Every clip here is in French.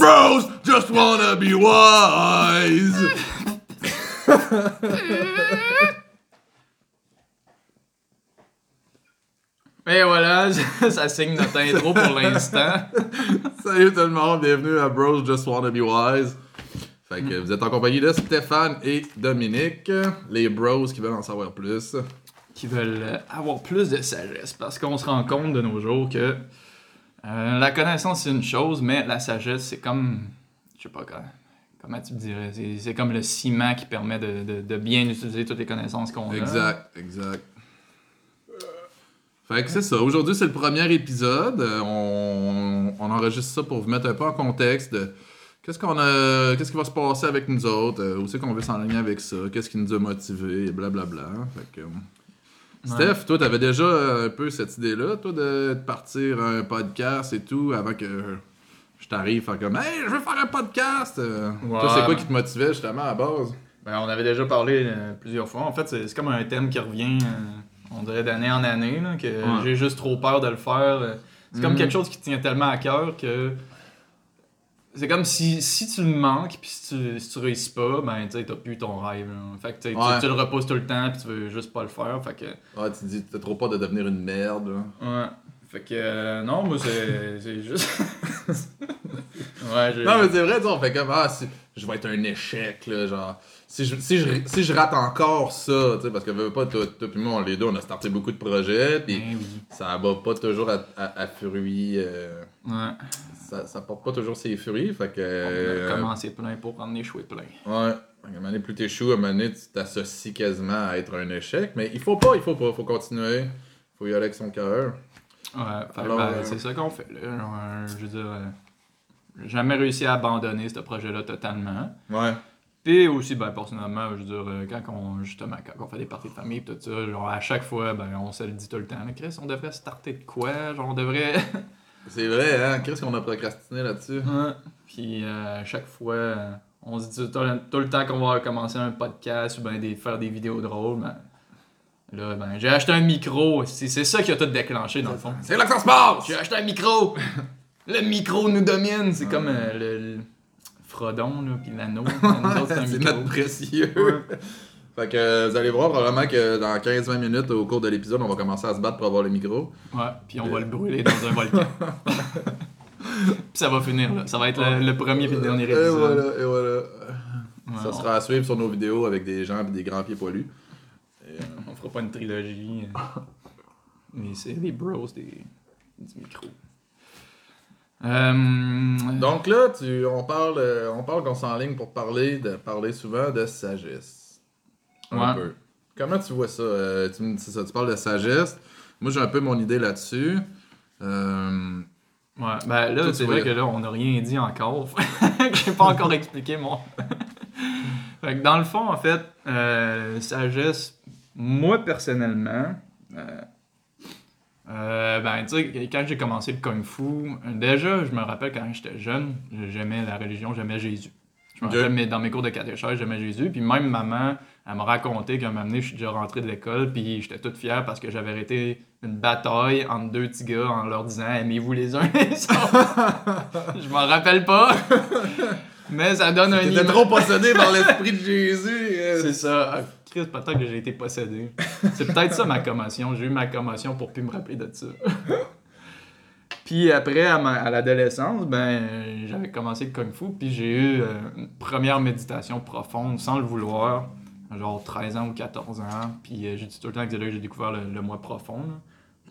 Bros just wanna be wise! Et voilà, ça signe notre intro pour l'instant. Salut tout le monde, bienvenue à Bros Just Wanna Be Wise. Fait que vous êtes en compagnie de Stéphane et Dominique, les bros qui veulent en savoir plus. Qui veulent avoir plus de sagesse parce qu'on se rend compte de nos jours que euh, la connaissance c'est une chose, mais la sagesse c'est comme. Je sais pas comment, tu me dirais. C'est, comme le ciment qui permet de, bien utiliser toutes les connaissances qu'on a. Exact, exact. Fait que c'est ça. Aujourd'hui, c'est le premier épisode. Euh, On, enregistre ça pour vous mettre un peu en contexte de qu'est-ce qu'on a, qu'est-ce qui va se passer avec nous autres, euh, où c'est qu'on veut s'enligner avec ça, qu'est-ce qui nous a motivés, blablabla. Fait que, Steph, toi, t'avais déjà euh, un peu cette idée-là, toi, de, partir un podcast et tout, avant que je t'arrive, faire comme Hey, je veux faire un podcast! Euh. Toi, c'est quoi qui te motivait justement à la base? Ben, on avait déjà parlé euh, plusieurs fois. En fait, c'est, comme un thème qui revient, euh, on dirait d'année en année, là, que Ouais. j'ai juste trop peur de le faire. C'est comme Mhm. quelque chose qui tient tellement à cœur que. C'est comme si, si tu le manques, puis si tu, si tu réussis pas, ben tu sais, t'as plus ton rêve. là. Fait que tu le repousses tout le temps, puis tu veux juste pas le faire. Fait que. Ouais, tu te dis, t'as trop peur de devenir une merde. là. Ouais. Fait que. euh, non, moi, c'est, c'est juste. ouais, j'ai. Non, mais c'est vrai, tu on fait comme, ah, si- je vais être un échec, là, genre. Si je, si, je, si je rate encore ça, tu sais, parce que veux pas, toi, toi puis moi, les deux, on a starté beaucoup de projets, puis Ben oui. ça va pas toujours à, à, à fruits, euh, Ouais. ça, ça porte pas toujours ses fruits, fait que. On euh, a commencé plein pour en échouer plein. Ouais. À un moment donné, plus t'échoues, à un moment donné, tu t'associes quasiment à être un échec, mais il faut pas, il faut pas, faut continuer, faut y aller avec son cœur. Ouais, Alors, ben, euh, c'est ça qu'on fait. Là. Genre, euh, je veux dire, euh, j'ai jamais réussi à abandonner ce projet-là totalement. Ouais. Puis aussi, ben, personnellement, je veux dire, euh, quand on, justement, quand on fait des parties de famille et tout ça, genre, à chaque fois, ben, on se le dit tout le temps. Chris, on devrait starter de quoi? Genre, on devrait. C'est vrai, hein, qu'est-ce qu'on a procrastiné là-dessus? Ouais. Puis euh, à chaque fois, on se dit tout, le- tout le temps qu'on va commencer un podcast ou ben, des, faire des vidéos drôles. Ben, là, ben, j'ai acheté un micro. C'est c'est ça qui a tout déclenché, dans le fond. C'est là que ça se passe! J'ai acheté un micro! le micro nous domine! C'est comme euh, le Frodon, là, pis l'anneau. C'est notre précieux. Ouais. fait que vous allez voir probablement que dans 15-20 minutes au cours de l'épisode, on va commencer à se battre pour avoir le micro. Ouais, puis on va le brûler dans un volcan. puis ça va finir là. Ça va être le, le premier et le dernier Et épisode. voilà, et voilà. Ouais, Ça on- sera à suivre sur nos vidéos avec des gens et des grands pieds poilus. Et, euh, On fera pas une trilogie. euh, Mais c'est des bros des, du micro. Euh, Donc là, tu, on parle, euh, on parle qu'on s'enligne pour parler, de, parler souvent de sagesse. Un Ouais. peu. Comment tu vois ça? Euh, tu, me- c'est ça? tu parles de sagesse. Moi, j'ai un peu mon idée là-dessus. Euh, ouais, ben là, c'est vrai que là, on n'a rien dit encore. J'ai pas encore expliqué mon. fait que dans le fond, en fait, sagesse, moi personnellement, euh, ben, tu sais, quand j'ai commencé le Kung Fu, déjà, je me rappelle quand j'étais jeune, j'aimais la religion, j'aimais Jésus. Je me rappelle, mais dans mes cours de catéchèse, j'aimais Jésus. Puis même maman, elle m'a raconté qu'à un moment donné, je suis déjà rentré de l'école, puis j'étais toute fière parce que j'avais arrêté une bataille entre deux petits gars en leur disant Aimez-vous les uns les autres? je m'en rappelle pas. mais ça donne un T'étais trop possédé par l'esprit de Jésus. C'est ça. Ah, Chris, peut-être que j'ai été possédé. C'est peut-être ça ma commotion. J'ai eu ma commotion pour plus me rappeler de ça. Puis après, à, ma- à l'adolescence, ben, j'avais commencé le Kung Fu, puis j'ai eu euh, une première méditation profonde, sans le vouloir, genre 13 ans ou 14 ans. Puis euh, j'ai dit tout le temps que c'est là que j'ai découvert le, le moi profond. là.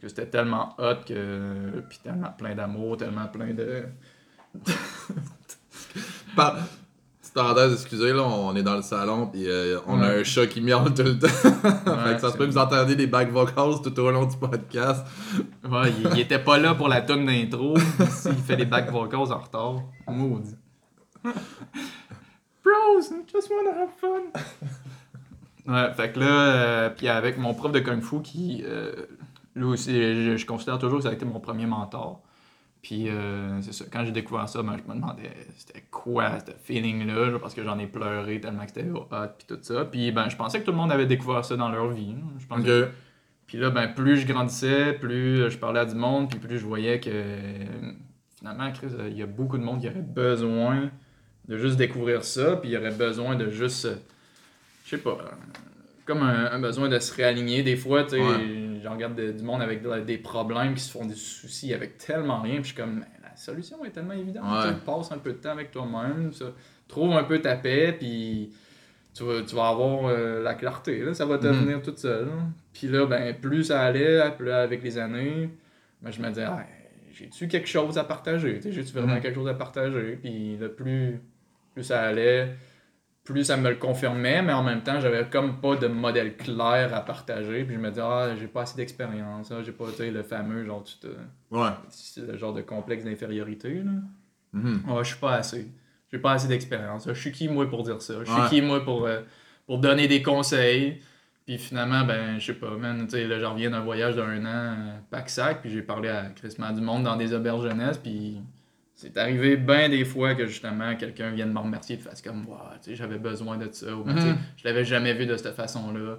Que c'était tellement hot, que... puis tellement plein d'amour, tellement plein de... Par- Petite parenthèse, excusez, là, on est dans le salon, puis euh, on a un chat qui miaule tout le temps. fait que ça se peut que vous entendez des back vocals tout au long du podcast. Ouais, il, il était pas là pour la tonne d'intro. S'il fait des back vocals en retard. Maudit. Bros, just wanna have fun. Ouais, fait que là, euh, puis avec mon prof de Kung Fu qui, euh, lui aussi, je, je considère toujours que ça a été mon premier mentor. Puis euh, c'est ça, quand j'ai découvert ça, ben, je me demandais c'était quoi ce feeling-là, parce que j'en ai pleuré tellement que c'était hot, puis tout ça. Puis ben, je pensais que tout le monde avait découvert ça dans leur vie. hein. Je pensais Ok. puis là, ben, plus je grandissais, plus je parlais à du monde, puis plus je voyais que euh, finalement, Chris, euh, il y a beaucoup de monde qui aurait besoin de juste découvrir ça, puis il y aurait besoin de juste, euh, je sais pas, euh, comme un, un besoin de se réaligner. Des fois, tu sais, Ouais. j'en regarde de- du monde avec de- des problèmes qui se font des soucis avec tellement rien, puis je suis comme, la solution est tellement évidente. Ouais. Passe un peu de temps avec toi-même, trouve un peu ta paix, puis tu vas, tu vas avoir euh, la clarté, là, ça va te Mhm. venir toute seule. Puis là, ben, plus ça allait, plus là, avec les années, ben, je me disais, Ah, j'ai-tu quelque chose à partager? J'ai-tu vraiment Mhm. quelque chose à partager? Puis là, plus, plus ça allait, plus ça me le confirmait, mais en même temps, j'avais comme pas de modèle clair à partager. Puis je me disais, ah, j'ai pas assez d'expérience, ah, j'ai pas, tu sais, le fameux, genre, tu te... Ouais. c'est le genre de complexe d'infériorité, là. Ah, je suis pas assez. J'ai pas assez d'expérience. Je suis qui, moi, pour dire ça? Je suis Ouais. qui, moi, pour, euh, pour donner des conseils? Puis finalement, ben, je sais pas, man, tu sais, là, je reviens d'un voyage d'un an, euh, pack-sac, puis j'ai parlé à Christmas du monde dans des auberges jeunesse, puis c'est arrivé bien des fois que justement, quelqu'un vienne me remercier et fasse comme, wow, tu sais, j'avais besoin de ça, ou ben, Mhm. je l'avais jamais vu de cette façon-là.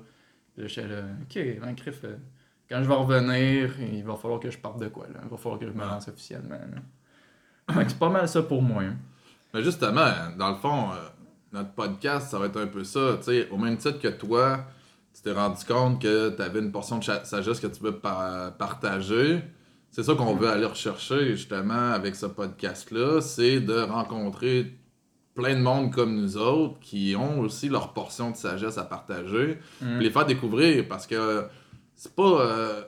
Là, j'étais là, ok, Criff, euh, quand je vais revenir, il va falloir que je parte de quoi, là? Il va falloir que je me lance officiellement, c'est pas mal ça pour moi. hein. Mais justement, dans le fond, euh, notre podcast, ça va être un peu ça. Tu sais, au même titre que toi, tu t'es rendu compte que tu avais une portion de sagesse que tu veux pa- partager. C'est ça qu'on veut aller rechercher justement avec ce podcast-là, c'est de rencontrer plein de monde comme nous autres qui ont aussi leur portion de sagesse à partager, Mm. puis les faire découvrir parce que c'est pas. euh,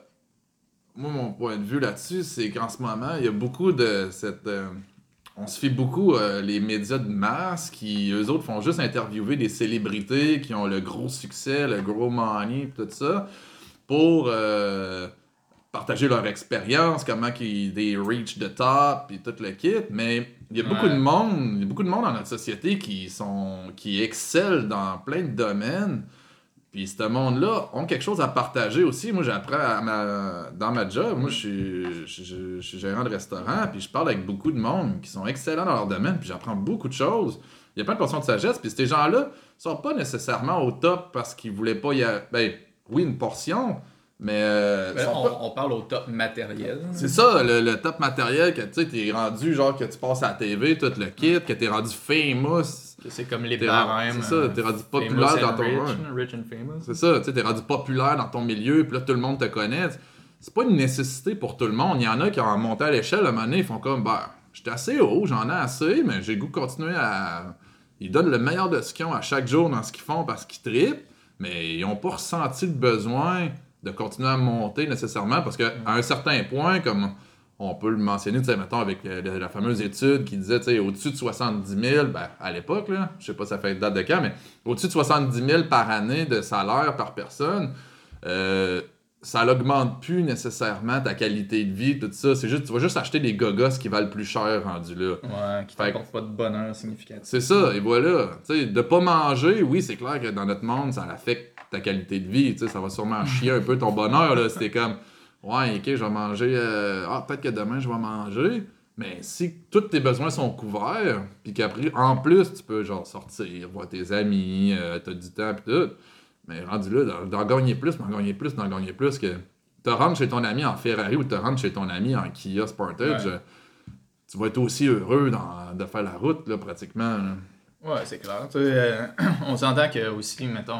moi, mon point de vue là-dessus, c'est qu'en ce moment, il y a beaucoup de cette. euh, on se fait beaucoup euh, les médias de masse qui, eux autres, font juste interviewer des célébrités qui ont le gros succès, le gros money, tout ça, pour partager leur expérience, comment qu'ils they reach the top, puis tout le kit. Mais il y a beaucoup de monde, il y a beaucoup de monde dans notre société qui sont qui excellent dans plein de domaines. Puis ce monde-là ont quelque chose à partager aussi. Moi, j'apprends à ma- dans ma job. Moi, je suis, je, je- je suis gérant de restaurant, puis je parle avec beaucoup de monde qui sont excellents dans leur domaine, puis j'apprends beaucoup de choses. Il y a plein de portions de sagesse, puis ces gens-là sont pas nécessairement au top parce qu'ils voulaient pas y aller. Ben, oui, une portion, mais. euh, on, pas- on parle au top matériel. c'est ça, le, le top matériel que tu sais, t'es rendu, genre que tu passes à la TV, tout le kit, que t'es rendu famous. C'est comme les barèmes. c'est ça, euh, t'es rendu populaire dans ton. rich. C'est ça, t'es rendu populaire dans ton milieu, puis là, tout le monde te connaît. C'est pas une nécessité pour tout le monde. Il y en a qui, en montant à l'échelle, à un moment donné, ils font comme, bah, j'étais assez haut, j'en ai assez, mais j'ai goût de continuer à. Ils donnent le meilleur de ce qu'ils ont à chaque jour dans ce qu'ils font parce qu'ils trippent, mais ils ont pas ressenti le besoin de continuer à monter nécessairement parce qu'à un certain point, comme on peut le mentionner, tu sais, mettons, avec la, la fameuse étude qui disait, tu sais, au-dessus de 70 000, ben, à l'époque, là, je sais pas ça fait date de quand, mais au-dessus de 70 000 par année de salaire par personne, euh, ça n'augmente plus nécessairement ta qualité de vie, tout ça. C'est juste, tu vas juste acheter des gogos qui valent plus cher rendu là. Ouais, qui Fait que- t'apporte pas de bonheur significatif. C'est ça, et voilà. Sais, de pas manger, oui, c'est clair que dans notre monde, ça affecte ta qualité de vie. Tu sais, ça va sûrement chier un peu ton bonheur. Là. C'était comme, ouais, ok, je vais manger. euh, Ah, peut-être que demain, je vais manger. Mais si tous tes besoins sont couverts, puis qu'après, en plus, tu peux genre sortir, voir tes amis, euh, t'as du temps, puis tout. Mais rendu là, d'en- gagner plus, d'en gagner plus, d'en gagner plus, que te rendre chez ton ami en Ferrari ou te rendre chez ton ami en Kia Sportage, Ouais. tu vas être aussi heureux dans- de faire la route, là, pratiquement. là. Ouais, c'est clair. Tu sais, euh, on s'entend que aussi, mettons,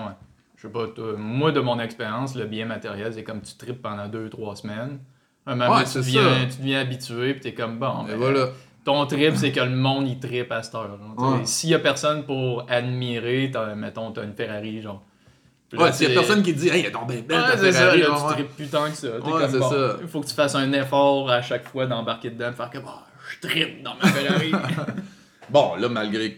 je sais pas, toi, moi de mon expérience, le bien matériel, c'est comme tu tripes pendant deux, trois semaines. Un moment Ouais, tu, deviens, tu deviens habitué, puis t'es comme bon. Ben, voilà. Ton trip, c'est que le monde, il tripe à cette heure. Tu sais, Ouais. S'il y a personne pour admirer, mettons, t'as une Ferrari, genre. Ouais, s'il y a personne qui dit, hey, elle est belle, Ouais, c'est ça, Ferrari, là, tu tripes plus tant que ça. T'es Ouais, comme, c'est bon, ça. Il faut que tu fasses un effort à chaque fois d'embarquer dedans, de faire comme, Ah, je tripe dans ma Ferrari. Bon, là, malgré,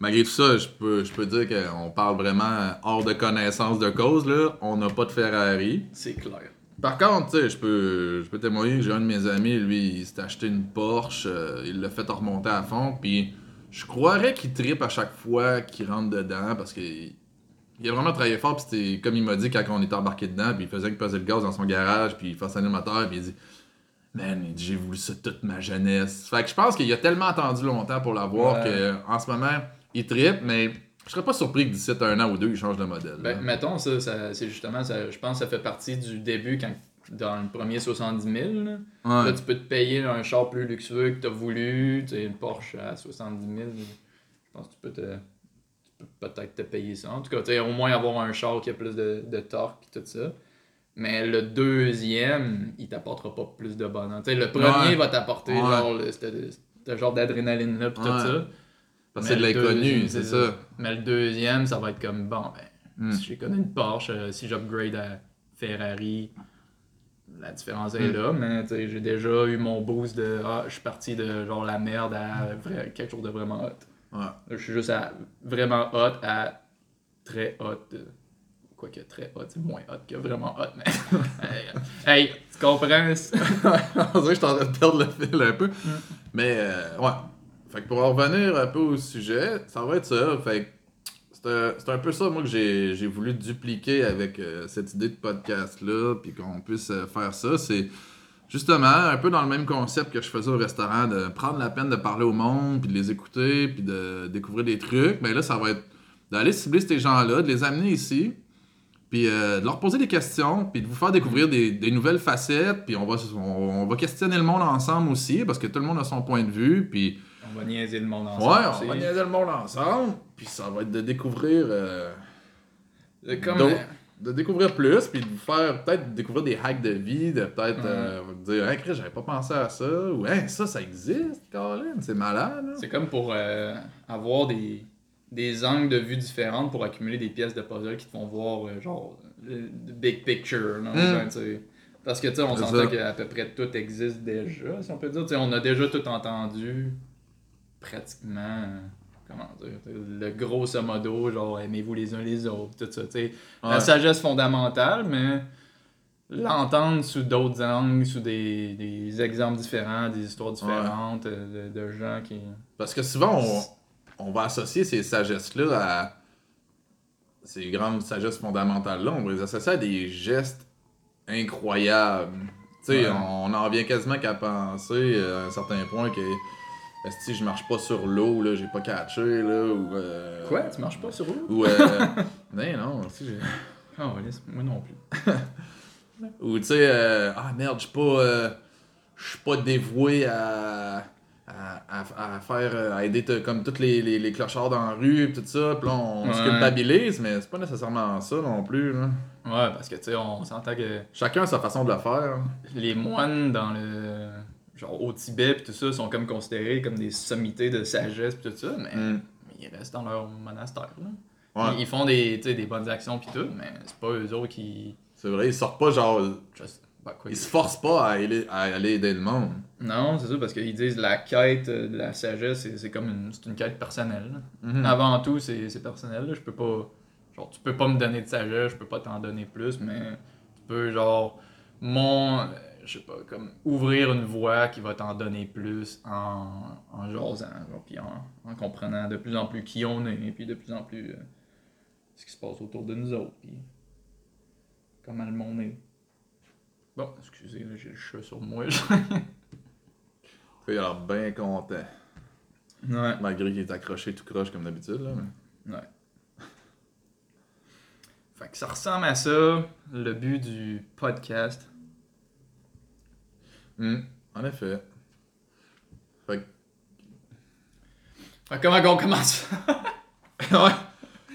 malgré tout ça, je peux, je peux dire qu'on parle vraiment hors de connaissance de cause. Là. On n'a pas de Ferrari. c'est clair. Par contre, tu sais, je peux, je peux témoigner que j'ai un de mes amis, lui, il s'est acheté une Porsche, euh, il l'a fait remonter à fond, puis je croirais qu'il tripe à chaque fois qu'il rentre dedans parce qu'il il a vraiment travaillé fort, puis c'était comme il m'a dit quand on était embarqué dedans, puis il faisait que peser le gaz dans son garage, puis il faisait le moteur, puis il dit Man, j'ai voulu ça toute ma jeunesse. Fait que je pense qu'il a tellement attendu longtemps pour l'avoir Ouais. que en ce moment, il tripe, mais je serais pas surpris que d'ici un an ou deux, il change de modèle. Ben, là. mettons, ça, ça- c'est justement, ça, je pense que ça fait partie du début quand dans le premier 70 000. Là, Ouais. Là, tu peux te payer un char plus luxueux que tu as voulu. Tu sais, une Porsche à 70 000. Je pense que tu peux, te, peut-être te payer ça. En tout cas, tu sais, au moins avoir un char qui a plus de, de torque et tout ça. Mais le deuxième, il t'apportera pas plus de bonheur. Tu sais, le premier Ouais. va t'apporter Ouais. genre, ce genre d'adrénaline-là pis tout ça. Parce que c'est de l'inconnu, c'est ça. Mais le deuxième, ça va être comme bon, ben, Hmm. si j'ai connu une Porsche, euh, si j'upgrade à Ferrari, la différence est Mm. là, mais j'ai déjà eu mon boost de ah, je suis parti de genre la merde à vrai- quelque chose de vraiment hot. Ouais. Je suis juste à vraiment hot à très hot. euh, Quoique très hot, c'est moins hot que vraiment hot, mais. hey, hey, tu comprends? On dirait que je suis en train de perdre le fil un peu. Mais, euh, ouais. Fait que pour en revenir un peu au sujet, ça va être ça. Fait que c'est un, peu ça, moi, que j'ai j'ai voulu dupliquer avec euh, cette idée de podcast-là, puis qu'on puisse euh, faire ça. C'est justement un peu dans le même concept que je faisais au restaurant, de prendre la peine de parler au monde, puis de les écouter, puis de découvrir des trucs. Mais là, ça va être d'aller cibler ces gens-là, de les amener ici, puis euh, de leur poser des questions, puis de vous faire découvrir des, des nouvelles facettes, puis on va, on, on va questionner le monde ensemble aussi, parce que tout le monde a son point de vue, puis On va niaiser le monde ouais, ensemble. on va niaiser le monde ensemble, puis ça va être de découvrir, euh, comme. Euh, de découvrir plus, puis de vous faire peut-être découvrir des hacks de vie, de peut-être euh, vous dire, hey, Chris, j'avais pas pensé à ça, ou hey, ça, ça existe, Colin, c'est malade. C'est comme pour euh, avoir des, des angles de vue différents pour accumuler des pièces de puzzle qui te font voir, euh, genre, le, le big picture. là, Mm. ben. Parce que, tu sais, on s'entend qu'à peu près tout existe déjà, si on peut dire. Tu sais, on a déjà tout entendu, pratiquement, euh, comment dire, le grosso modo, genre, aimez-vous les uns les autres, tout ça, tu sais. La Ouais. sagesse fondamentale, mais l'entendre sous d'autres angles, sous des, des exemples différents, des histoires différentes, euh, de, de gens qui... Parce que souvent, on, on va associer ces sagesses-là à. Ces grandes sagesses fondamentales-là, on va les associer à des gestes incroyables. Tu sais, Ouais. on en vient quasiment qu'à penser euh, à un certain point que. Si je marche pas sur l'eau, là, j'ai pas catché, là, ou. euh, Quoi? Tu marches pas sur l'eau? Ou. Euh, non, non, si j'ai. Ouais, laisse- moi non plus. Ou tu sais, euh, ah merde, je suis pas, euh, je suis pas dévoué à, à, à, à faire, euh, à aider comme tous les, les, les clochards dans la rue, pis tout ça. Puis là, on se culpabilise, mais c'est pas nécessairement ça non plus. là. Ouais, parce que, tu sais, on s'entend que Chacun a sa façon de le faire. les moines dans le... Genre, au Tibet pis tout ça, sont comme considérés comme des sommités de sagesse pis tout ça, mais, Mm. ils restent dans leur monastère, là. Ouais, Ils, ils font des, des bonnes actions pis tout, mais c'est pas eux autres qui... c'est vrai, ils sortent pas genre. Bah, quoi, Ils se forcent pas à aller, à aller aider le monde. Non, c'est ça, parce qu'ils disent la quête de la sagesse, c'est, comme une, c'est une quête personnelle. Mhm. Avant tout, c'est, c'est personnel. là. Je peux pas. Genre, tu peux pas me donner de sagesse, je peux pas t'en donner plus, mais tu peux, genre, mon. Je sais pas, comme ouvrir une voie qui va t'en donner plus en, en jasant, genre, puis en, en comprenant de plus en plus qui on est, puis de plus en plus euh, ce qui se passe autour de nous autres, puis comment le monde est. Bon, excusez, j'ai le chat sur moi. Il a l'air bien content. ouais. Malgré qu'il est accroché tout croche comme d'habitude. Là. mais- Ouais. Fait que ça ressemble à ça, le but du podcast. Hum, En effet. Fait que Fait que comment on commence? ouais.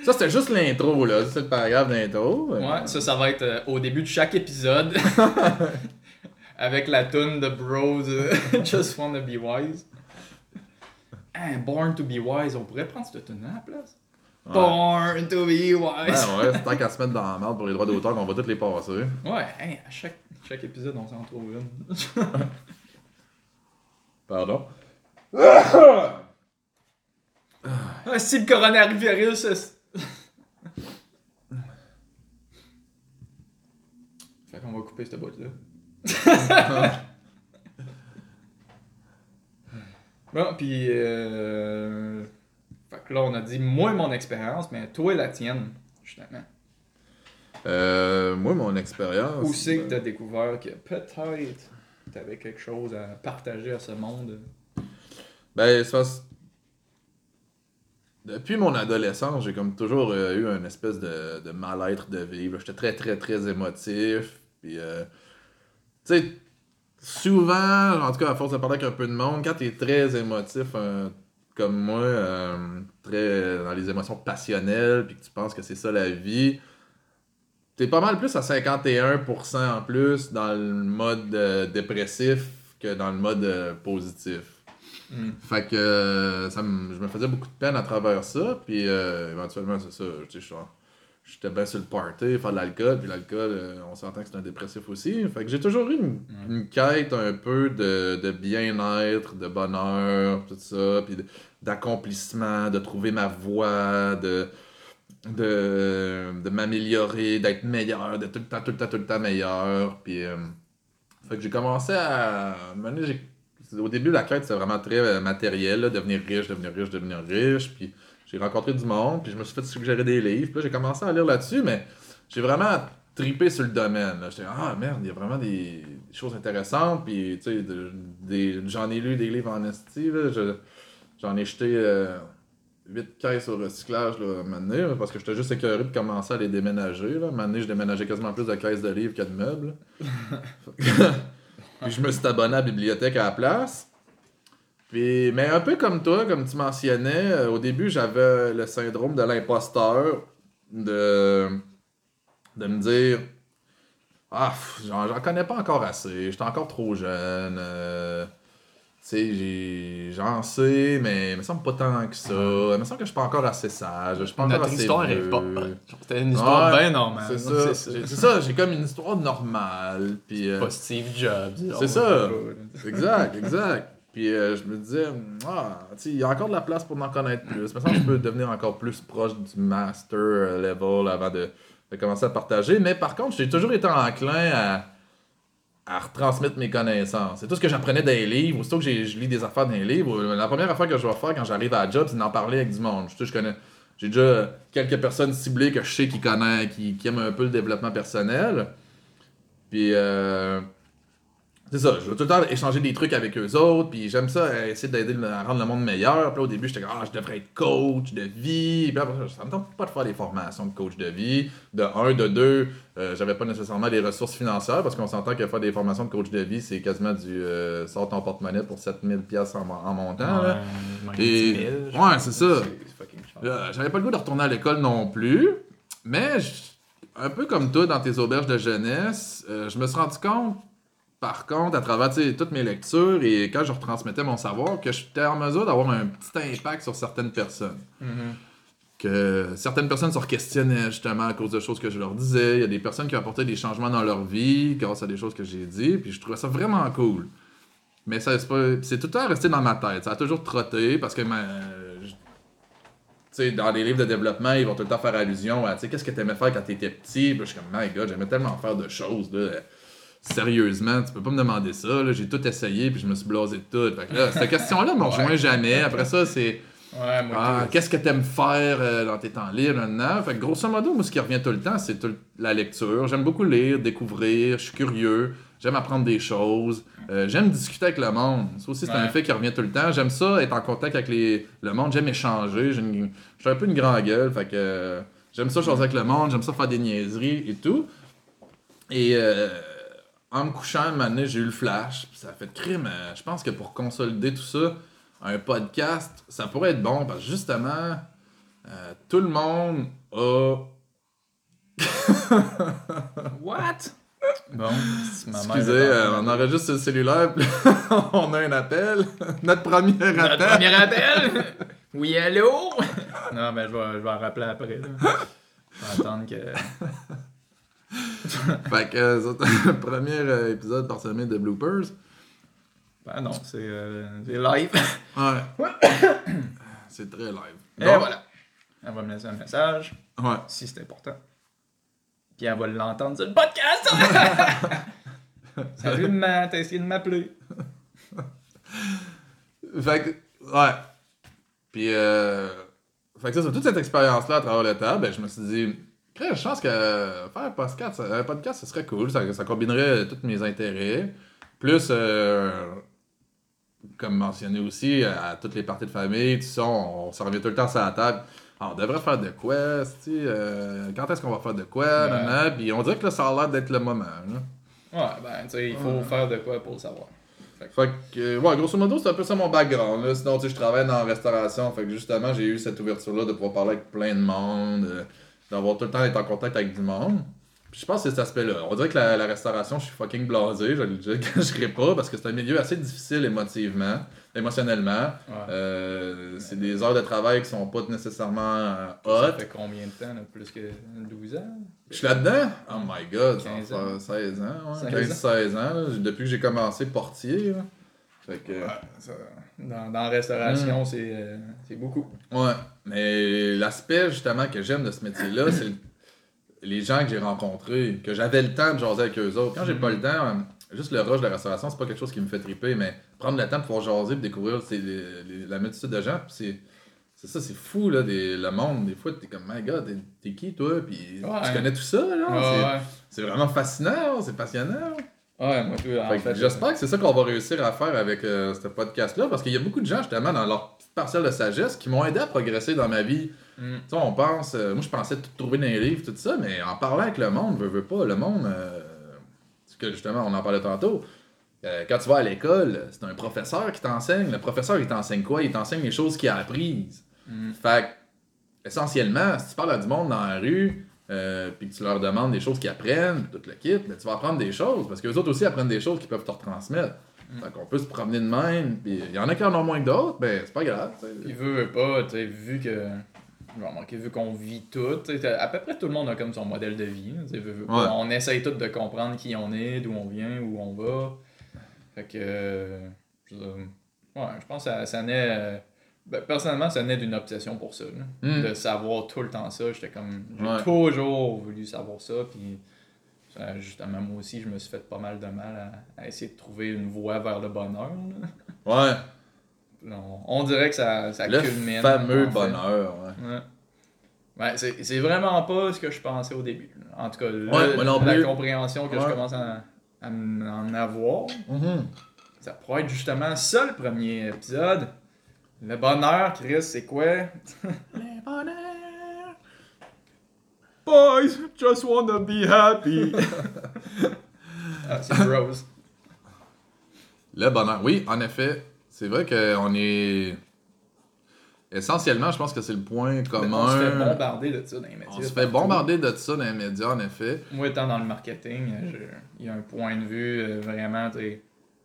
Ça, c'était juste l'intro, là. C'est le paragraphe d'intro. ouais, ça, ça va être euh, au début de chaque épisode. Avec la tune de Bros, euh, Just Wanna Be Wise. Hein, Born to Be Wise, on pourrait prendre cette tune à la place? Ouais. Born to Be Ouais, Wise. ouais, c'est tant qu'à se mettre dans la merde pour les droits d'auteur qu'on va toutes les passer. Ouais, hein, à chaque, chaque épisode, on s'en trouve une. Pardon? Ah, si le coronavirus. fait qu'on va couper cette boîte-là. bon, puis. Euh... Fait que là, on a dit moi mon expérience, mais toi la tienne, justement. Euh, moi, mon expérience. Où c'est que t'as découvert que peut-être t'avais quelque chose à partager à ce monde? Ben, parce- Depuis mon adolescence, j'ai comme toujours euh, eu une espèce de, de mal-être de vivre. J'étais très, très, très émotif. Puis, euh, sais, souvent, en tout cas, à force de parler avec un peu de monde, quand t'es très émotif, comme moi, euh, très dans les émotions passionnelles, puis que tu penses que c'est ça la vie, t'es pas mal plus à 51% en plus dans le mode euh, dépressif que dans le mode euh, positif. Mm. Fait que euh, ça je me faisais beaucoup de peine à travers ça, puis éventuellement, c'est ça, tu sais, J'étais bien sur le party, faire de l'alcool, puis l'alcool, on s'entend que c'est un dépressif aussi. Fait que j'ai toujours eu une, une quête un peu de, de bien-être, de bonheur, tout ça, puis d'accomplissement, de trouver ma voie, de, de, de m'améliorer, d'être meilleur, d'être tout le temps, tout le temps, tout le temps meilleur. Puis, euh, fait que j'ai commencé à. Au début, la quête, c'était vraiment très euh, matériel, devenir riche, devenir riche, devenir riche. Puis j'ai rencontré du monde, puis je me suis fait suggérer des livres. Puis j'ai commencé à lire là-dessus, mais j'ai vraiment tripé sur le domaine. J'étais, ah merde, il y a vraiment des, choses intéressantes. Puis, tu sais, de- j'en ai lu des livres en esti, J'en ai jeté 8 caisses au recyclage, là, là, parce que j'étais juste écœuré de commencer à les déménager, là. Donné, je déménageais quasiment plus de caisses de livres que de meubles. Puis je me suis abonné à la bibliothèque à la place. Puis, mais un peu comme toi, comme tu mentionnais, euh, au début, j'avais le syndrome de l'imposteur, de, de me dire Ah, j'en connais pas encore assez, j'étais encore trop jeune. euh, sais, j'ai- j'en sais, mais il me semble pas tant que ça. Il me semble que je suis pas encore assez sage. Je suis pas encore Notre assez histoire vieux. est pas. C'était une histoire Ouais, bien normale. C'est ça. C'est J'ai- C'est ça, j'ai comme une histoire normale. Puis, euh, Pas Steve Jobs. C'est ça. Exact, exact. Puis euh, je me disais, ah, tu sais, il y a encore de la place pour en connaître plus. Mais ça, je peux devenir encore plus proche du master euh, level avant de, de commencer à partager. Mais par contre, j'ai toujours été enclin à, à retransmettre mes connaissances. C'est tout ce que j'apprenais dans les livres. Aussitôt que je lis des affaires dans les livres, euh, la première affaire que je vais faire quand j'arrive à la job, c'est d'en parler avec du monde. Je, je connais. J'ai déjà quelques personnes ciblées que je sais qui connaissent, qui, qui aiment un peu le développement personnel. Puis, euh, c'est ça, je veux tout le temps échanger des trucs avec eux autres, puis j'aime ça, euh, essayer d'aider à rendre le monde meilleur. Puis là, au début, j'étais comme, ah, je devrais être coach de vie. Puis après, ça me tente pas de faire des formations de coach de vie. De un, de deux, euh, j'avais pas nécessairement les ressources financières, parce qu'on s'entend que faire des formations de coach de vie, c'est quasiment du euh, sort ton porte-monnaie pour 7000 pièces en, en montant. là. Et- ouais, c'est ça. Euh, J'avais pas le goût de retourner à l'école non plus, mais j- un peu comme toi dans tes auberges de jeunesse, je me suis rendu compte, par contre, à travers tu toutes mes lectures et quand je retransmettais mon savoir, que j'étais en mesure d'avoir un petit impact sur certaines personnes. Que certaines personnes se questionnaient justement à cause de choses que je leur disais. Il y a des personnes qui ont apporté des changements dans leur vie grâce à des choses que j'ai dit, puis je trouvais ça vraiment cool. Mais ça, c'est pas- c'est tout le temps resté dans ma tête. Ça a toujours trotté parce que ma- tu dans les livres de développement, ils vont tout le temps faire allusion à, tu qu'est-ce que t'aimais faire quand t'étais petit? Puis je suis comme, my god, j'aimais tellement faire de choses, là. Sérieusement, tu peux pas me demander ça, là. J'ai tout essayé, puis je me suis blasé de tout. Fait que là, cette question-là me rejoint jamais. Après ça, c'est, Ouais, ah, qu'est-ce que t'aimes faire euh, dans tes temps libres, maintenant? Fait que grosso modo, moi, ce qui revient tout le temps, c'est la lecture. J'aime beaucoup lire, découvrir, je suis curieux, j'aime apprendre des choses, euh, j'aime discuter avec le monde. Ça aussi, c'est un fait qui revient tout le temps. J'aime ça, être en contact avec les, le monde, j'aime échanger. Je suis un peu une grande gueule, fait que euh, j'aime ça choses avec le monde, j'aime ça faire des niaiseries et tout. Et euh, en me couchant, un moment donné, j'ai eu le flash, puis ça a fait crime. euh, je pense que pour consolider tout ça, un podcast, ça pourrait être bon parce que justement, euh, tout le monde a. What? Bon, c'est ma mère Excusez, euh, on enregistre le cellulaire, puis on a un appel. Notre premier Notre appel. premier appel? Oui, allô? Non, mais je vais, je vais en rappeler après. Là. Je vais attendre que. Fait que euh, c'est un premier euh, épisode parsemé de bloopers. Ben non, c'est euh, live. Ouais. c'est très live. Et Donc, voilà. Elle va me laisser un message, Ouais. si c'est important. Puis elle va l'entendre sur le podcast! Salut, maman, t'as essayé de m'appeler. Fait que, ouais. Puis, euh, fait que ça, sur toute cette expérience-là à travers le temps, ben, je me suis dit, je pense que faire un podcast, un podcast, ce serait cool. Ça, ça combinerait tous mes intérêts. Plus, euh, comme mentionné aussi, à toutes les parties de famille, tout ça, on, on se revient tout le temps sur la table. Ah, on devrait faire de quoi, tu sais, euh, quand est-ce qu'on va faire de quoi, nanana, puis on dirait que là, ça a l'air d'être le moment. là. Ouais, ben, tu sais, il faut Ouais. faire de quoi pour le savoir. Fait que, euh, ouais, grosso modo, c'est un peu ça mon background. Là. Sinon, tu sais, je travaille dans la restauration. Fait que justement, j'ai eu cette ouverture-là de pouvoir parler avec plein de monde, euh, d'avoir tout le temps être en contact avec du monde. Puis je pense que c'est cet aspect-là. On dirait que la, la restauration, je suis fucking blasé. Je le cacherai pas parce que c'est un milieu assez difficile émotivement, émotionnellement. Ouais. Euh, c'est des heures de travail qui sont pas nécessairement euh, Ça fait combien de temps, là? Plus que 12 ans? Je suis là-dedans? Oh my god, ça 15 va ans. faire 16 ans, ouais, 16 15-16 ans, là, depuis que j'ai commencé portier. Là. Fait que, Dans, dans la restauration, Mm. c'est euh, c'est beaucoup. ouais, mais l'aspect justement que j'aime de ce métier-là, c'est le- les gens que j'ai rencontrés, que j'avais le temps de jaser avec eux autres. Quand j'ai pas le temps, euh, juste le rush de la restauration, c'est pas quelque chose qui me fait triper, mais prendre le temps de pouvoir jaser et découvrir c'est les- les- la multitude de gens, c'est. C'est ça, c'est fou, là, des- le monde. Des fois, t'es comme, my god, t'es- t'es qui, toi? Puis Ouais. tu connais tout ça, là? Ouais, C'est- ouais. C'est vraiment fascinant, c'est passionnant. Ouais, moi, tout, en Fait que fait. J'espère que c'est ça qu'on va réussir à faire avec euh, ce podcast-là, parce qu'il y a beaucoup de gens, justement, dans leur petite parcelle de sagesse, qui m'ont aidé à progresser dans ma vie. Mm. Tu sais, on pense, euh, moi je pensais tout trouver dans les livres, tout ça, mais en parlant avec le monde, veut, veut pas, le monde, euh, que justement, on en parlait tantôt, quand tu vas à l'école, c'est un professeur qui t'enseigne. Le professeur, il t'enseigne quoi? Il t'enseigne les choses qu'il a apprises. Mm. Fait que, essentiellement, si tu parles à du monde dans la rue, euh, puis que tu leur demandes des choses qu'ils apprennent, tout le kit, ben, tu vas apprendre des choses, parce que les autres aussi apprennent des choses qu'ils peuvent te retransmettre. Mm. Fait qu'on peut se promener de même, puis il y en a qui en ont moins que d'autres, ben c'est pas grave. Il veut, pas, tu sais, vu que. Remarqué, vu qu'on vit tout, à peu près tout le monde a comme son modèle de vie. veut, veut. Ouais. On essaye tous de comprendre qui on est, d'où on vient, où on va. Fait que. euh, ouais, je pense que ça, ça naît. euh, ben, personnellement, ça naît d'une obsession pour ça. là. Mm. De savoir tout le temps ça. J'étais comme. J'ai Ouais. toujours voulu savoir ça. Puis. ça, justement, moi aussi, je me suis fait pas mal de mal à, à essayer de trouver une voie vers le bonheur. là. Ouais, On, on dirait que ça, ça le culmine. fameux en fait. bonheur. Ouais. Ouais. Ouais, c'est c'est vraiment pas ce que je pensais au début. En tout cas, le- Ouais, la compréhension que je commence à, en avoir, Mhm. ça pourrait être justement ça le premier épisode. Le bonheur, Chris, c'est quoi? Boys, just wanna be happy. ah, c'est Rose. Le bonheur. Oui, en effet, c'est vrai qu'on est. Essentiellement, je pense que c'est le point commun. On se fait bombarder de ça dans les médias. On se fait partout. bombarder de ça dans les médias, en effet. Moi, étant dans le marketing, je- il y a un point de vue euh, vraiment, une-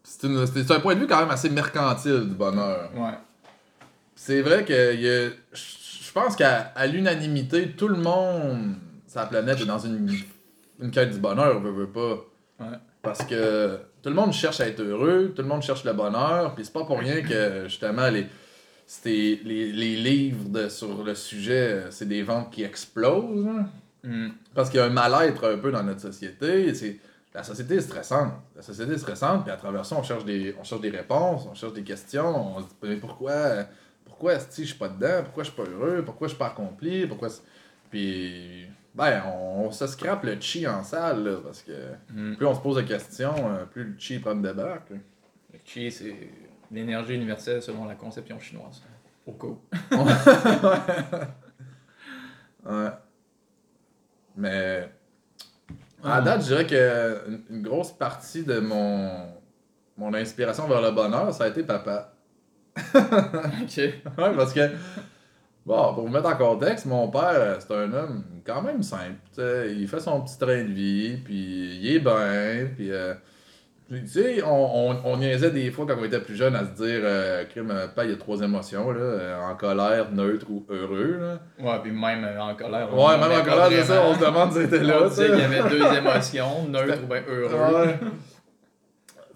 c'est un point de vue quand même assez mercantile du bonheur. ouais. C'est vrai que il y a- je pense qu'à à l'unanimité, tout le monde la planète est dans une, une quête du bonheur, veut, veut pas. Ouais. Parce que tout le monde cherche à être heureux, tout le monde cherche le bonheur, puis c'est pas pour rien que justement les, c'était- les, les livres de- sur le sujet, c'est des ventes qui explosent. hein. Mm. Parce qu'il y a un mal-être un peu dans notre société. c'est- La société est stressante. La société est stressante, puis à travers ça, on cherche des, on cherche des réponses, on cherche des questions. On se dit, mais pourquoi, pourquoi est-ce que je suis pas dedans? Pourquoi je suis pas heureux? Pourquoi je suis pas accompli? Pourquoi... Puis, ben, on, on se scrape le chi en salle, là, parce que Mm. plus on se pose de questions, euh, plus le chi prend de débarque. là. Le chi, c'est l'énergie universelle selon la conception chinoise. Au. Ouais. Mais à date, je dirais que une grosse partie de mon, mon inspiration vers le bonheur, ça a été papa. Ok. Ouais, parce que, bon, pour vous mettre en contexte, mon père, c'est un homme quand même simple. Il fait son petit train de vie, puis il est bien, puis. euh, tu sais, on, on, on niaisait des fois quand on était plus jeune à se dire, euh, crime, euh, pas, il y a trois émotions, là, euh, en colère, neutre ou heureux. Là. Ouais, puis même euh, en colère. on- Ouais, même en colère, c'est ça, on se demande si c'était là. Tu sais. qu'il y avait deux émotions, neutre ou bien heureux. Ouais.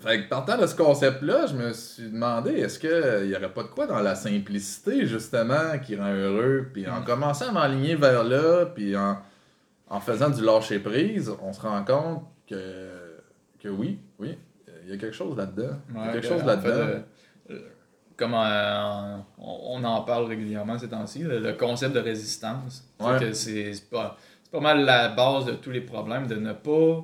Fait que partant de ce concept-là, je me suis demandé est-ce qu'il n'y aurait pas de quoi dans la simplicité, justement, qui rend heureux? Puis en Mm. commençant à m'aligner vers là, puis en, en faisant du lâcher-prise, on se rend compte que, que oui, oui, il y a quelque chose là-dedans. Il y a quelque que, chose en là-dedans. fait, euh, euh, comme euh, on, on en parle régulièrement ces temps-ci, le, concept de résistance. Ouais. c'est pas, c'est pas mal la base de tous les problèmes, de ne pas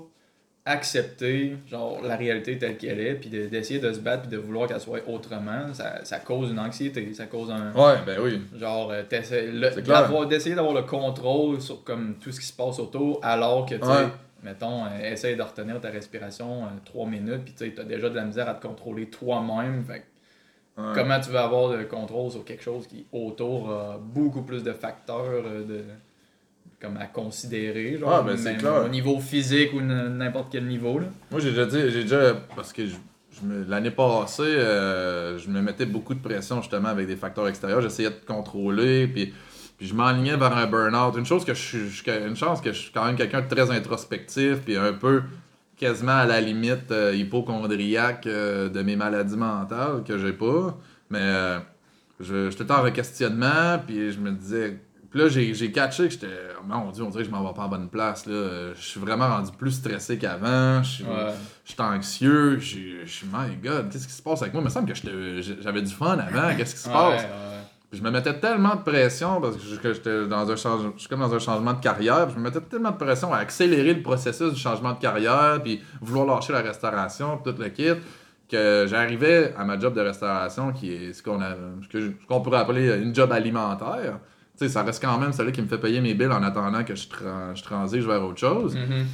accepter genre la réalité telle qu'elle est, puis de- d'essayer de, se battre, puis de vouloir qu'elle soit autrement, ça, ça cause une anxiété, ça cause un... Ouais, ben oui. Genre, euh, d'essayer d'avoir le contrôle sur comme tout ce qui se passe autour, alors que tu Ouais. mettons, euh, essaye de retenir ta respiration 3 minutes, puis tu as déjà de la misère à te contrôler toi-même. Fait que Ouais. comment tu veux avoir le contrôle sur quelque chose qui autour a beaucoup plus de facteurs euh, de comme à considérer genre Ah, ben, c'est même clair. au niveau physique ou n'importe quel niveau là. Moi, j'ai déjà dit, j'ai déjà. Parce que je- je me- l'année passée, euh, je me mettais beaucoup de pression justement avec des facteurs extérieurs. J'essayais de contrôler, puis, puis je m'enlignais vers un burn-out. Une chose que je Une chance que je suis quand même quelqu'un de très introspectif, puis un peu quasiment à la limite euh, hypochondriaque euh, de mes maladies mentales que j'ai pas. Mais euh, je- j'étais en questionnement, puis je me disais. Puis là, j'ai catché que j'étais. Mon Dieu, on dirait que je m'en vais pas en bonne place. Là. Je suis vraiment rendu plus stressé qu'avant. Je suis anxieux, je suis- my god, qu'est-ce qui se passe avec moi? Il me semble que j'avais du fun avant, qu'est-ce qui se passe? Puis je me mettais tellement de pression parce que j'étais dans un changement, je suis comme dans un changement de carrière, puis je me mettais tellement de pression à accélérer le processus du changement de carrière, puis vouloir lâcher la restauration, puis tout le kit, que j'arrivais à ma job de restauration qui est ce qu'on a, ce pourrait appeler une job alimentaire. Tu sais, ça reste quand même celui qui me fait payer mes billes en attendant que je, tran- je transige vers autre chose. Mhm.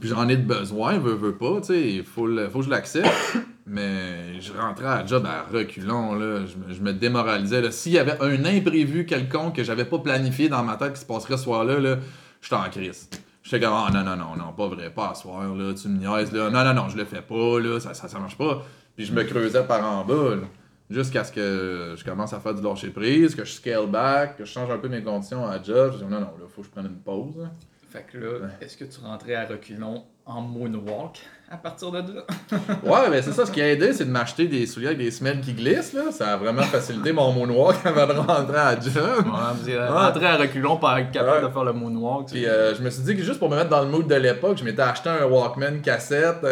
Puis j'en ai de besoin, veux, veux pas, tu sais, il faut, faut que je l'accepte. Mais je rentrais à la job à reculons, là. Je me, je me démoralisais. S'il y avait un imprévu quelconque que j'avais pas planifié dans ma tête qui se passerait ce soir-là, là, j'étais en crise. J'étais comme, ah non, non, non, non, pas vrai, pas à soir, là, tu me niaises, là. Non, non, non, je le fais pas, là, ça, ça, ça marche pas. Puis je me creusais par en bas, là. Jusqu'à ce que je commence à faire du lâcher prise, que je scale back, que je change un peu mes conditions à job. Je dis, non, non, là, faut que je prenne une pause. Fait que là, est-ce que tu rentrais à reculons en moonwalk à partir de là? Ouais, ben c'est ça, ce qui a aidé, c'est de m'acheter des souliers avec des semelles qui glissent, là. Ça a vraiment facilité mon moonwalk avant de rentrer à job. Rentrer à reculons pour être capable Ouais. de faire le moonwalk. Puis euh, je me suis dit que juste pour me mettre dans le mood de l'époque, je m'étais acheté un Walkman cassette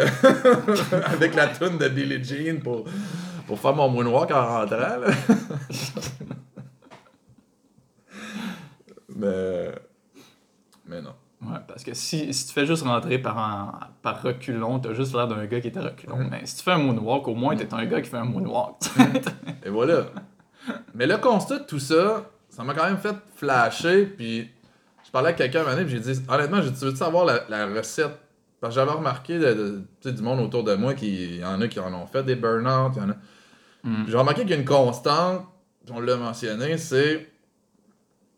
avec la tune de Billie Jean pour, pour faire mon moonwalk en rentrant, là. Mais... Mais non. Ouais, parce que si, si tu fais juste rentrer par, en- par reculons, t'as juste l'air d'un gars qui est à reculons. Mhm. Mais si tu fais un moonwalk, au moins t'es un gars qui fait un moonwalk. Et voilà. Mais le constat de tout ça, ça m'a quand même fait flasher. Puis je parlais avec quelqu'un un moment donné, puis j'ai dit honnêtement, tu veux savoir la, la recette? Parce que j'avais remarqué de- de- du monde autour de moi qui y en a qui en ont fait des burn-out. il y en a- Mm. J'ai remarqué qu'il y a une constante, on l'a mentionné, c'est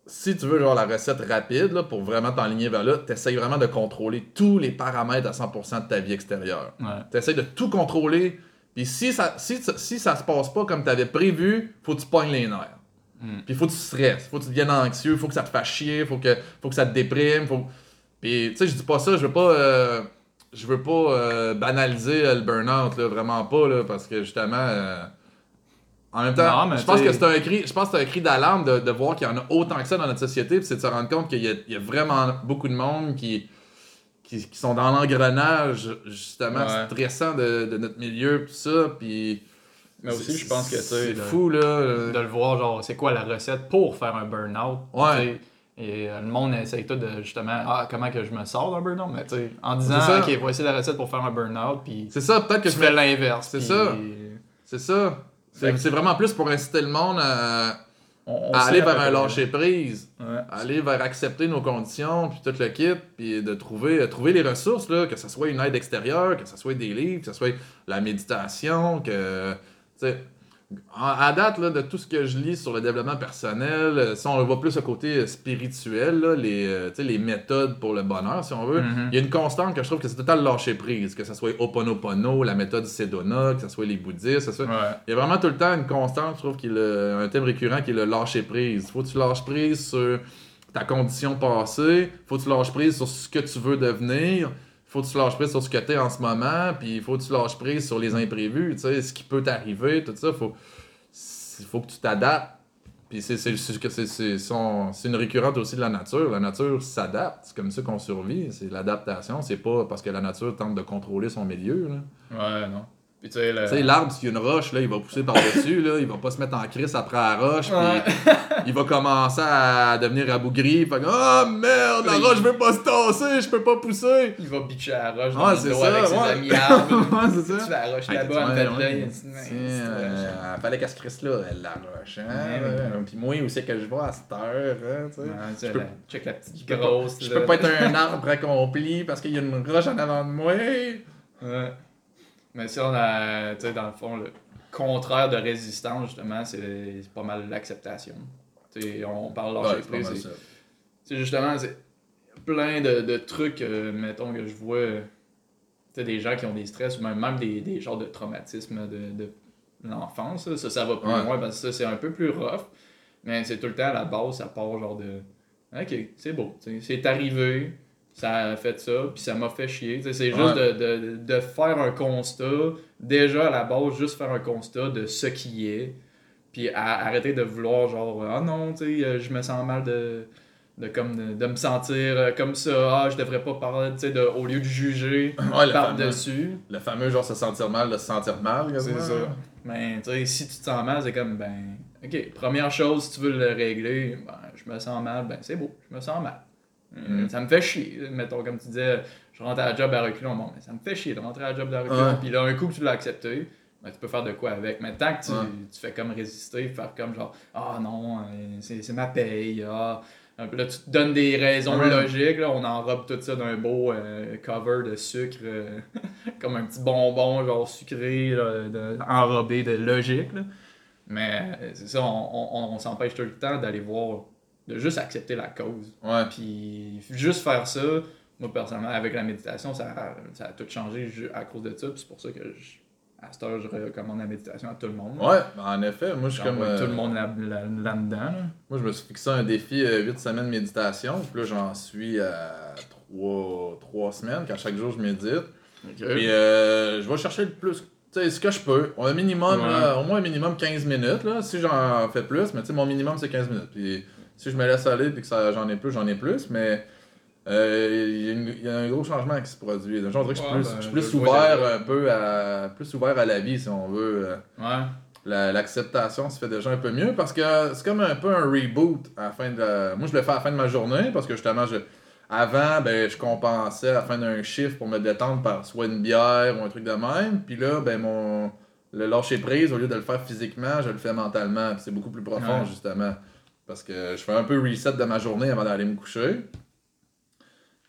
si tu veux genre la recette rapide là, pour vraiment t'enligner vers là, t'essayes vraiment de contrôler tous les paramètres à 100% de ta vie extérieure. Ouais. T'essayes de tout contrôler. Puis si ça, si, si ça se passe pas comme t'avais prévu, faut que tu pognes les nerfs. Mm. Puis faut que tu stresses, faut que tu deviennes anxieux, faut que ça te fasse chier, faut que, faut que ça te déprime. Faut... Puis tu sais, je dis pas ça, je veux pas, euh, je veux pas euh, banaliser euh, le burn-out, là, vraiment pas, là, parce que justement. En même temps, Non, je pense que c'est un cri, je pense que c'est un cri d'alarme de, de voir qu'il y en a autant que ça dans notre société, puis c'est de se rendre compte qu'il y, a- il y a vraiment beaucoup de monde qui, qui, qui sont dans l'engrenage justement Ouais. stressant de, de notre milieu, tout ça, puis Mais aussi, je pense que c'est fou là. de le voir, genre, c'est quoi la recette pour faire un burn-out. Ouais. Et euh, le monde essaye tout de justement, ah, comment que je me sors d'un burn-out, mais tu sais, en disant, ok, voici la recette pour faire un burn-out, puis C'est ça, peut-être que tu je fais l'inverse. C'est ça. C'est ça. C'est vraiment plus pour inciter le monde à, On, on à sait aller vers un près. lâcher prise, Ouais. à aller vers accepter nos conditions, puis tout le kit, puis de trouver, trouver les ressources, là, que ce soit une aide extérieure, que ce soit des livres, que ce soit la méditation, que. À date, là, de tout ce que je lis sur le développement personnel, euh, si on va plus au côté euh, spirituel, là, les, euh, les méthodes pour le bonheur, si on veut, Mhm. il y a une constante que je trouve que c'est total lâcher prise, que ce soit Oponopono, la méthode Sedona, que ce soit les bouddhistes. Ouais. Il y a vraiment tout le temps une constante, je trouve, qui est un thème récurrent qui est le lâcher prise. Faut que tu lâches prise sur ta condition passée, faut que tu lâches prise sur ce que tu veux devenir, faut que tu lâches prise sur ce que tu es en ce moment, puis il faut que tu lâches prise sur les imprévus, tu sais, ce qui peut t'arriver, tout ça, faut, il faut que tu t'adaptes. Puis c'est une récurrente aussi de la nature. La nature s'adapte, c'est comme ça qu'on survit, c'est l'adaptation, c'est pas parce que la nature tente de contrôler son milieu. Là. Ouais, non. Puis tu sais, le... L'arbre, s'il y a une roche, là, il va pousser par-dessus, là, il va pas se mettre en crise après la roche, Ouais. puis il va commencer à devenir rabougri, fait que « Ah, merde, la roche veut pas se tasser, je peux pas pousser! il va bitcher à la roche Ouais, dans le c'est dos ça, avec ses ouais. amis arbres. Ouais, c'est ça. Tu la roche là-bas, tu en vois, fait, ouais, là, il y a une petite- euh, fallait qu'elle se crisse là, elle, la roche, hein? Ouais, Puis moi, où c'est que je vais à cette heure, hein, tu sais? Ouais, tu sais, Je peux- la- check la petite grosse. Je peux pas être un arbre accompli parce qu'il y a une roche en avant de moi. Ouais. Mais si on a, tu sais, dans le fond, le contraire de résistance, justement, c'est pas mal l'acceptation. Tu sais, on parle de lâcher Ouais, c'est prise, justement, c'est plein de, de trucs, euh, mettons, que je vois, euh, tu sais, des gens qui ont des stress ou même, même des, des genres de traumatismes de, de l'enfance. Ça, ça va plus Ouais. loin parce que ça, c'est un peu plus rough. Mais c'est tout le temps à la base, ça part genre de. Ok, c'est beau. C'est arrivé, ça a fait ça, puis ça m'a fait chier. C'est juste de, de, de faire un constat, déjà à la base, juste faire un constat de ce qui est, puis arrêter de vouloir, genre, ah non, tu sais, euh, je me sens mal de, de, comme, de, de me sentir euh, comme ça, ah, je devrais pas parler, tu sais, de- au lieu de juger Ouais, par-dessus. le fameux genre se sentir mal, de se sentir mal. C'est ça. Mais tu sais, si tu te sens mal, c'est comme, ben, ok, première chose, si tu veux le régler, ben, je me sens mal, ben, c'est beau, je me sens mal. Euh, Mm. Ça me fait chier. Mettons, comme tu disais, je rentre à la job à reculons, bon, mais ça me fait chier de rentrer à la job à reculons, puis là, un coup que tu l'as accepté, ben, tu peux faire de quoi avec. Mais tant que tu, Ouais. tu fais comme résister, faire comme genre, ah non, euh, c'est ma paye, ah. Là, tu te donnes des raisons Ouais. logiques, là, on enrobe tout ça d'un beau euh, cover de sucre, euh, comme un petit bonbon, genre sucré, là, de- enrobé de logique. Là. Mais c'est ça, on, on, on s'empêche tout le temps d'aller voir, de juste accepter la cause. Ouais, Puis juste faire ça, moi personnellement, avec la méditation, ça, a- ça a tout changé à cause de ça. Puis c'est pour ça que je- à cette heure, je recommande la méditation à tout le monde. ouais, ben, en effet, moi je suis comme. Euh, tout le monde là- là- là-dedans. Là Moi je me suis fixé un défi 8 semaines de méditation, puis là j'en suis à 3, semaines, qu'à chaque jour je médite. Puis euh, je vais chercher le plus. Tu sais, ce que je peux. Un minimum, Ouais. là, au moins un minimum 15 minutes. Là, si j'en fais plus, mais tu sais, mon minimum c'est 15 minutes. Puis si je me laisse aller puis que ça, j'en ai plus, j'en ai plus. Mais euh, il y, a y un gros changement qui se produit. Genre, on dirait que je suis plus, ben, je suis plus ouvert un peu à. plus ouvert à la vie si on veut. euh, la- l'acceptation se fait déjà un peu mieux parce que c'est comme un peu un reboot à la fin de la... Moi, je le fais à la fin de ma journée parce que justement, je... avant, ben, je compensais à la fin d'un chiffre pour me détendre par soit une bière ou un truc de même. Puis là, ben, mon... le lâcher prise, au lieu de le faire physiquement, je le fais mentalement. C'est beaucoup plus profond, Ouais. justement. Parce que je fais un peu reset de ma journée avant d'aller me coucher.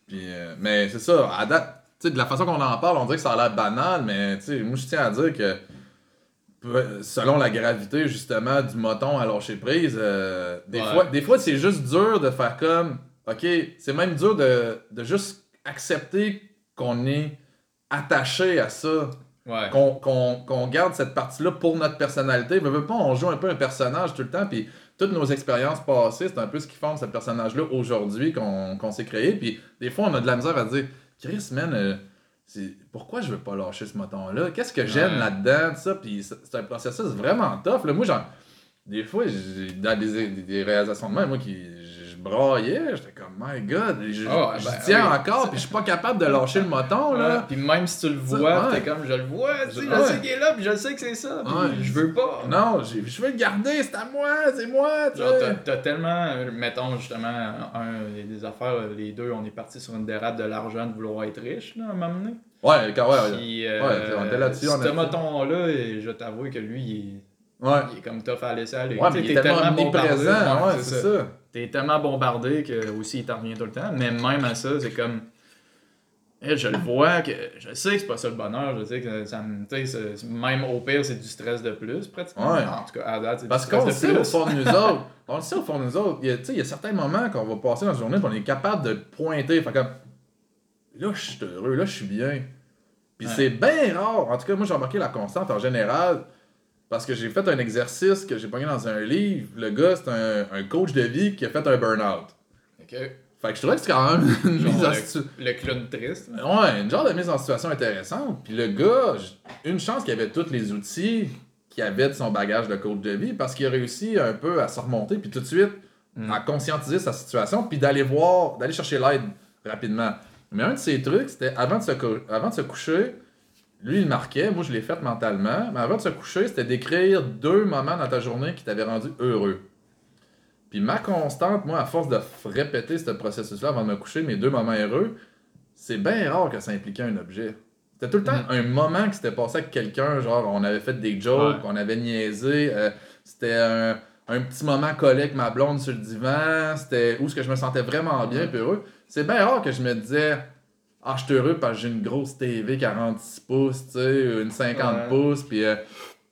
Puis, euh, mais c'est ça, à date, de la façon qu'on en parle, on dirait que ça a l'air banal, mais tu sais, moi, je tiens à dire que selon la gravité justement du moton à lâcher prise, euh, des, Ouais. fois, des fois c'est juste dur de faire comme, ok, c'est même dur de, de juste accepter qu'on est attaché à ça, Ouais. qu'on garde cette partie-là pour notre personnalité. Veux pas, on joue un peu un personnage tout le temps, puis toutes nos expériences passées, c'est un peu ce qui forme ce personnage-là aujourd'hui qu'on s'est créé, puis des fois on a de la misère à dire, Chris, man, euh, pourquoi je veux pas lâcher ce moton-là? Qu'est-ce que j'aime Ouais. là-dedans? ça? Puis c'est un processus vraiment tough. Là. Moi, genre, des fois, j'ai dans des, des, réalisations de même, moi, qui braillais, j'étais comme, my god, je, Ah ben tiens oui. encore, puis je suis pas capable de lâcher le moton, là. Puis même si tu le vois, t'es comme je le vois, tu sais, je sais qu'il est là, puis je sais que c'est ça, puis je veux pas. Non, je veux le garder, c'est à moi, c'est moi, t'as, tellement, mettons justement, un, des affaires, les deux, on est partis sur une dérape de l'argent de vouloir être riche, là, à un moment donné. Ouais, quand, ouais, ouais. Euh, on était là-dessus, ce moton-là, je t'avoue que lui, il est, Ouais, il est comme tough à laisser aller. ouais mais il est tellement omniprésent, ouais, ouais, c'est ça. T'es tellement bombardé que aussi il t'en revient tout le temps. Mais même à ça, c'est comme. Eh, Je le vois que. Je sais que c'est pas ça le bonheur. Je sais que ça me. Même au pire, c'est du stress de plus, pratiquement. Ouais. En tout cas, à date, c'est Parce du stress qu'on de sait au fond de nous autres, on le sait au fond de nous autres, il y a, tu sais, il y a certains moments qu'on va passer dans la journée, puis on est capable de pointer, fait comme, là, je suis heureux, là, je suis bien. Puis Ouais. c'est bien rare, en tout cas, moi, j'ai remarqué la constante en général, parce que j'ai fait un exercice que j'ai pogné dans un livre, le gars, c'est un, un coach de vie qui a fait un burn-out. Ok. Fait que je trouvais que c'est quand même une Genre mise en le- situ- Le clown triste. Ouais, une genre de mise en situation intéressante. Puis le gars, une chance qu'il avait tous les outils qu'il avait de son bagage de coach de vie parce qu'il a réussi un peu à se remonter puis tout de suite Mm. à conscientiser sa situation puis d'aller voir, d'aller chercher l'aide rapidement. Mais un de ces trucs, c'était avant, de se cou- avant de se coucher, lui, il marquait, moi, je l'ai fait mentalement. Mais avant de se coucher, c'était d'écrire deux moments dans ta journée qui t'avaient rendu heureux. Puis ma constante, moi, à force de répéter ce processus-là avant de me coucher, mes deux moments heureux, c'est bien rare que ça impliquait un objet. C'était tout le temps Mhm. un moment qui s'était passé avec quelqu'un, genre on avait fait des jokes, Ouais. on avait niaisé, euh, c'était un, un petit moment collé avec ma blonde sur le divan, c'était où ce que je me sentais vraiment bien Mhm. puis heureux. C'est bien rare que je me disais ah je suis heureux parce que j'ai une grosse TV 46 pouces, tu sais, une 50 Ouais. pouces puis euh,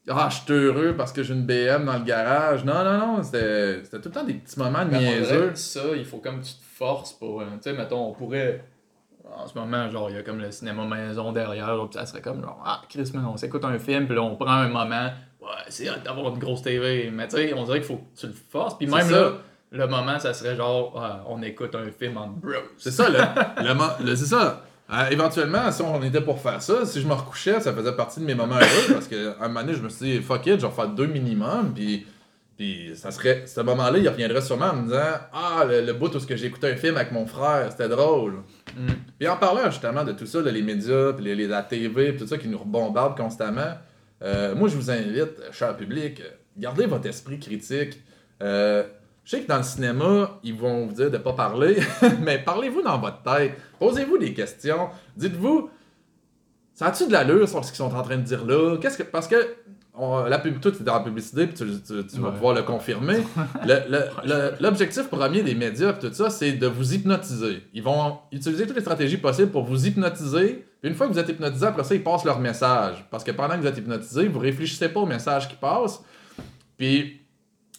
ah je suis heureux parce que j'ai une BM dans le garage. Non non non, c'était tout le temps des petits moments dirait niaiseux. ça, il faut comme tu te forces pour. euh, tu sais, mettons, on pourrait. En ce moment, genre, il y a comme le cinéma maison derrière, genre, puis ça serait comme genre, ah, Chris, man, on s'écoute un film, puis là, on prend un moment. Ouais, c'est d'avoir une grosse TV. Mais tu sais, on dirait qu'il faut que tu le forces. Puis même ça. là, le moment, ça serait genre, ah, on écoute un film en bros. C'est ça, le, le c'est ça. Euh, éventuellement, si on était pour faire ça, si je me recouchais, ça faisait partie de mes moments heureux parce qu'à un moment donné, je me suis dit, fuck it, je vais faire deux minimum, puis, puis ça serait, ce moment-là, il reviendrait sûrement en me disant, ah, le, le bout où j'ai écouté un film avec mon frère, c'était drôle. Mm. Puis en parlant justement de tout ça, là, les médias, puis les, les- la TV, puis tout ça qui nous rebombardent constamment, euh, moi je vous invite, cher public, euh, gardez votre esprit critique. Euh, je sais que dans le cinéma, ils vont vous dire de pas parler, mais parlez-vous dans votre tête. Posez-vous des questions. Dites-vous, ça a-tu de l'allure sur ce qu'ils sont en train de dire là? Qu'est-ce que. Parce que on- la pub, toi, tu es dans la publicité, puis tu, tu- tu vas pouvoir le confirmer. L'objectif premier des médias, tout ça, c'est de vous hypnotiser. Ils vont utiliser toutes les stratégies possibles pour vous hypnotiser. Puis une fois que vous êtes hypnotisé, après ça, ils passent leur message. Parce que pendant que vous êtes hypnotisé, vous réfléchissez pas au message qui passe. Puis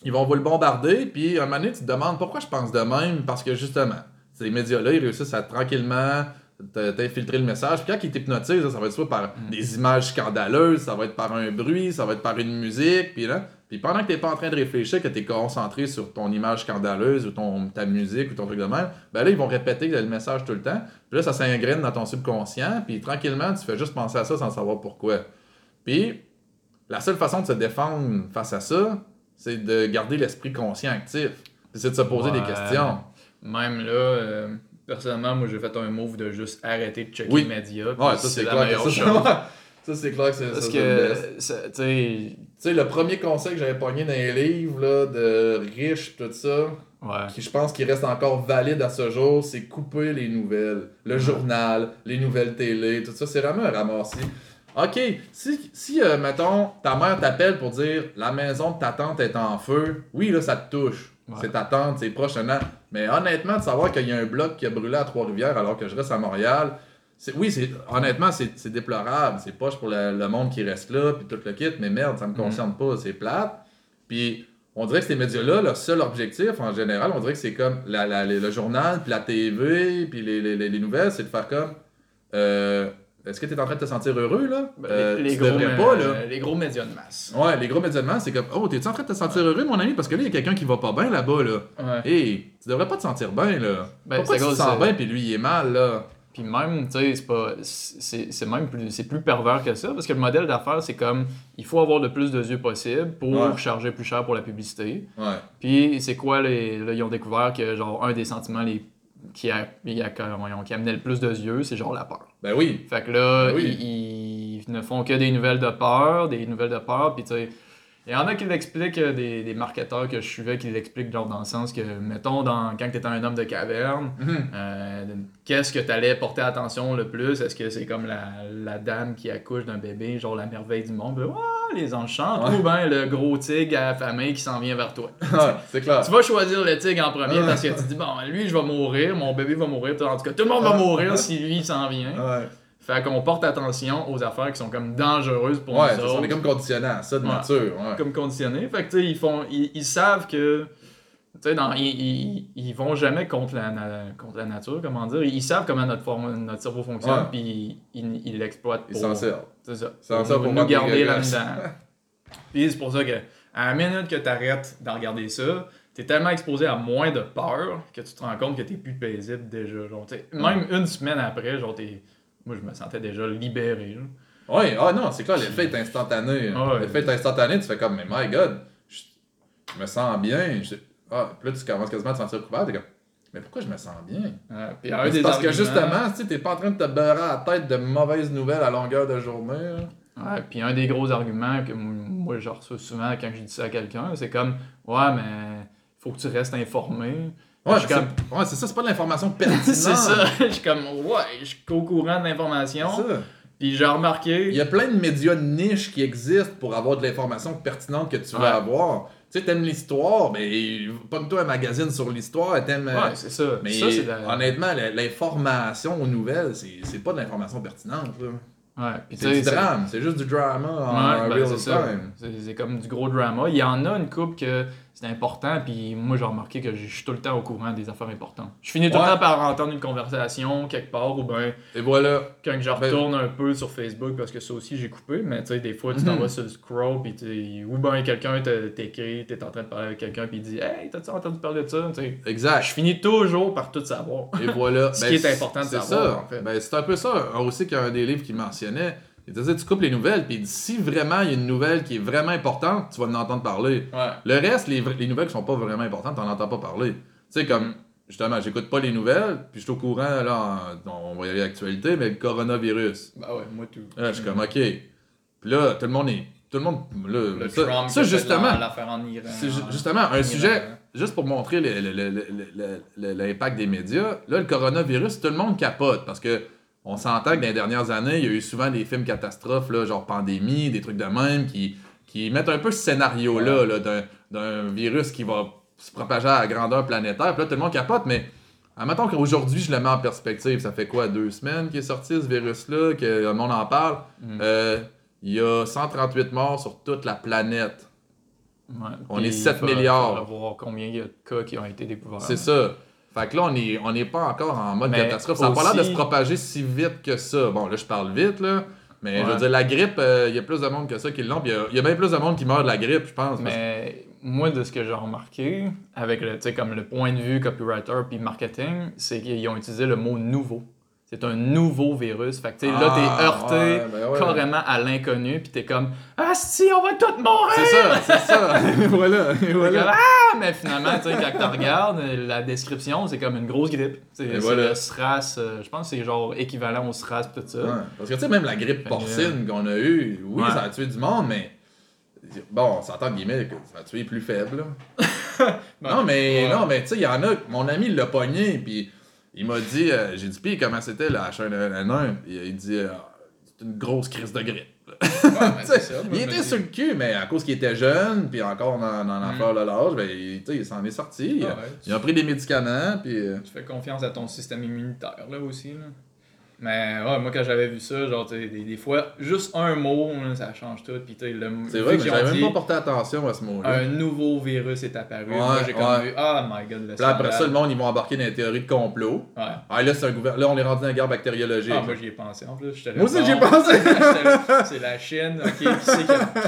ils vont vous le bombarder, puis un moment donné, tu te demandes pourquoi je pense de même, parce que justement, ces médias-là, ils réussissent à tranquillement t'infiltrer le message, puis quand ils t'hypnotisent, ça va être soit par des images scandaleuses, ça va être par un bruit, ça va être par une musique, puis là, puis pendant que t'es pas en train de réfléchir, que t'es concentré sur ton image scandaleuse, ou ton, ta musique, ou ton truc de même, ben là, ils vont répéter le message tout le temps, puis là, ça s'ingraine dans ton subconscient, puis tranquillement, tu fais juste penser à ça sans savoir pourquoi. Puis, la seule façon de se défendre face à ça, c'est de garder l'esprit conscient actif. C'est de se poser des questions. Même là, euh, personnellement, moi, j'ai fait un move de juste arrêter de checker Oui. les médias. Ouais, ça c'est la clair que meilleure ça, chose. ça, c'est clair que c'est Parce ça, que, tu sais, le premier conseil que j'avais pogné dans les livres là, de riches, tout ça, ouais. qui je pense qu'il reste encore valide à ce jour, c'est couper les nouvelles. Le journal, les nouvelles télé, tout ça, c'est vraiment un ramassis. Ok, si, si euh, mettons, ta mère t'appelle pour dire la maison de ta tante est en feu, oui, là, ça te touche. Ouais. C'est ta tante, c'est proche, nan. mais honnêtement, de savoir qu'il y a un bloc qui a brûlé à Trois-Rivières alors que je reste à Montréal, c'est, oui, c'est, honnêtement, c'est, c'est déplorable. C'est poche pour le, le monde qui reste là, puis tout le kit, mais merde, ça me concerne pas, c'est plate. Puis on dirait que ces médias-là, leur seul objectif, en général, on dirait que c'est comme la, la- le le journal, puis la TV, puis les, les- les- les nouvelles, c'est de faire comme. euh, Est-ce que tu es en train de te sentir heureux, là? Ben, Euh, les, tu gros, devrais pas, là. euh, les gros médias de masse. Ouais, les gros médias de masse, c'est comme Oh, t'es-tu en train de te sentir heureux, mon ami? Parce que là, il y a quelqu'un qui va pas bien là-bas, là. Ouais. Hey, tu devrais pas te sentir bien, là. Ben, Pourquoi tu te sens bien, puis lui, il est mal, là? Puis même, tu sais, c'est pas. C'est c'est même plus. C'est plus pervers que ça, parce que le modèle d'affaires, c'est comme. Il faut avoir le plus de yeux possible pour Ouais. charger plus cher pour la publicité. Ouais. Puis c'est quoi les. Là, ils ont découvert que, genre, un des sentiments les, qui, a, a- qui amenait le plus de yeux, c'est genre la peur. Ben oui. Fait que là, Ben oui. ils, ils ne font que des nouvelles de peur, des nouvelles de peur, puis tu sais. Il y en a qui l'expliquent, euh, des, des marketeurs que je suivais, qui l'expliquent genre dans le sens que, mettons, dans, quand tu étais un homme de caverne, Mhm. euh, qu'est-ce que tu allais porter attention le plus? Est-ce que c'est comme la, la dame qui accouche d'un bébé, genre la merveille du monde? Les Ouais. ou bien le gros tigre affamé qui s'en vient vers toi? Ouais, c'est clair. Tu vas choisir le tigre en premier parce que tu dis, bon, lui, je vais mourir, mon bébé va mourir, en tout cas, tout le monde va mourir si lui s'en vient. Ouais, Fait qu'on porte attention aux affaires qui sont comme dangereuses pour ouais nous ça, on est comme conditionné à ça de Ouais. nature. Ouais. comme conditionnés. Fait que tu sais, ils font, ils, ils savent que, tu sais, ils, ils, ils vont jamais contre la, contre la nature, comment dire. Ils savent comment notre, forme, notre cerveau fonctionne, puis ils ils- ils l'exploitent Ils pour, s'en servent. c'est ça, Ils s'en pour servent nous, pour nous garder là-dedans. puis c'est pour ça que, à la minute que tu arrêtes de regarder ça, t'es tellement exposé à moins de peur que tu te rends compte que t'es plus paisible déjà. Genre, même une semaine après, genre, t'es. Moi, je me sentais déjà libéré. là. Oui, ah non, c'est clair, l'effet est instantané. Ah ouais. L'effet est instantané, tu fais comme, mais my god, je, je me sens bien. Je, ah, puis là, tu commences quasiment à te sentir coupable. T'es comme, mais pourquoi je me sens bien? Puis parce que justement, tu t'es pas en train de te beurrer à la tête de mauvaises nouvelles à longueur de journée. Ouais, puis un des gros arguments que moi je reçois souvent quand je dis ça à quelqu'un, c'est comme Ouais, mais faut que tu restes informé. Ouais, c'est comme ouais, ça, c'est pas de l'information pertinente. C'est ça. Je suis comme Ouais, je suis au courant de l'information. C'est ça. Puis j'ai remarqué. Il y a plein de médias de niche qui existent pour avoir de l'information pertinente que tu veux Ouais. avoir. Tu sais, t'aimes l'histoire, mais pogne-toi un magazine sur l'histoire, t'aimes... euh, Ouais, c'est ça. mais ça, c'est de la- honnêtement, l'information aux nouvelles, c'est c'est pas de l'information pertinente. là. Ouais, C'est du drame, c'est juste du drama en Ouais, ben, real c'est ça. time. C'est c'est comme du gros drama. Il y en a une coupe que c'est important, puis moi j'ai remarqué que je suis tout le temps au courant des affaires importantes. Je finis tout Ouais. le temps par entendre une conversation quelque part, ou ben Et voilà. quand je Ben- retourne un peu sur Facebook, parce que ça aussi j'ai coupé, mais tu sais, des fois tu t'en Mhm. vas sur le scroll, puis ou ben quelqu'un t'écrit, t'es en train de parler avec quelqu'un, puis il dit Hey, t'as-tu entendu parler de ça? Exact. Je finis toujours par tout savoir. Et voilà. Ce Ben, qui est c'est- important de c'est savoir, ça. en fait. Ben, c'est un peu ça aussi qu'il y a un des livres qui mentionnait. Il tu coupes les nouvelles, puis il dit, si vraiment il y a une nouvelle qui est vraiment importante, tu vas en entendre parler. Ouais. Le reste, les, les nouvelles qui sont pas vraiment importantes, t'en entends pas parler. Tu sais, comme, justement, j'écoute pas les nouvelles, puis je suis au courant, là, on va y aller à l'actualité, mais le coronavirus. Bah ouais, moi tout. Là, je suis comme, ok. Puis là, tout le monde est. Tout le monde. Là, Le ça, Trump, ça, justement. l'affaire en Iran. C'est ju- justement un Iran. sujet, juste pour montrer l'impact des médias. Là, le coronavirus, tout le monde capote parce que on s'entend que dans les dernières années, il y a eu souvent des films catastrophes, là, genre pandémie, des trucs de même, qui, qui mettent un peu ce scénario-là là, d'un, d'un virus qui va se propager à grandeur planétaire. Puis là, tout le monde capote, mais admettons qu'aujourd'hui, je le mets en perspective. Ça fait quoi, deux semaines qu'il est sorti ce virus-là, que le monde en parle? Mm. Euh, il y a 138 morts sur toute la planète. Ouais, On est 7 il fa- milliards. faudra voir combien il y a de cas qui ont été découverts. C'est ça. Fait que là, on n'est on est pas encore en mode Mais catastrophe. Ça n'a pas l'air de aussi- se propager si vite que ça. Bon, là, je parle vite, là. Mais je veux dire, la grippe, euh, il y a plus de monde que ça qui l'ont. Puis il y a- il y, a bien plus de monde qui meurt de la grippe, je pense. parce- Mais moi, de ce que j'ai remarqué, avec le, comme le point de vue copywriter puis marketing, c'est qu'ils ont utilisé le mot nouveau. C'est un nouveau virus. Fait que tu sais, là, t'es Ah, heurté ouais, ben ouais. carrément à l'inconnu, puis t'es comme Ah si, on va tous mourir! C'est ça, c'est ça. voilà, voilà. comme, ah, mais finalement, tu sais, quand tu regardes, la description, c'est comme une grosse grippe. C'est voilà. le SRAS, euh, je pense que c'est genre équivalent au SRAS tout ça. Ouais. Parce que tu sais, même la grippe porcine qu'on a eue, oui, ça a tué du monde, mais. Bon, on s'entend guillemets que ça a tué les plus faibles. là. non, mais, non, mais tu sais, il y en a. Mon ami l'a pogné, puis il m'a dit. euh, J'ai dit, puis comment c'était la H1N1 Puis il dit, euh, c'est une grosse crise de grippe. Ouais, ben, c'est ça. Il était sur le cul, mais à cause qu'il était jeune, puis encore dans, dans l'affaire de l'âge, ben, il, il s'en est sorti. Ah ouais, Il a pris des médicaments, puis. euh, Tu fais confiance à ton système immunitaire, là, aussi, là. Mais ouais, moi, quand j'avais vu ça, genre, des, des fois, juste un mot, là, ça change tout. Puis, tu le C'est vrai, qu'ils j'avais ont même pas porté attention à ce mot-là. un nouveau virus est apparu. Ouais, moi, j'ai comme ouais. vu, ah, my god, le là, après ça, le monde, ils vont embarquer dans les théories de complot. Ouais. Ah, là, c'est un gouver- là, on est rendu dans la guerre bactériologique. Ah, moi, j'y ai pensé en plus. Moi aussi, j'y ai pensé. C'est la Chine, ok. Qui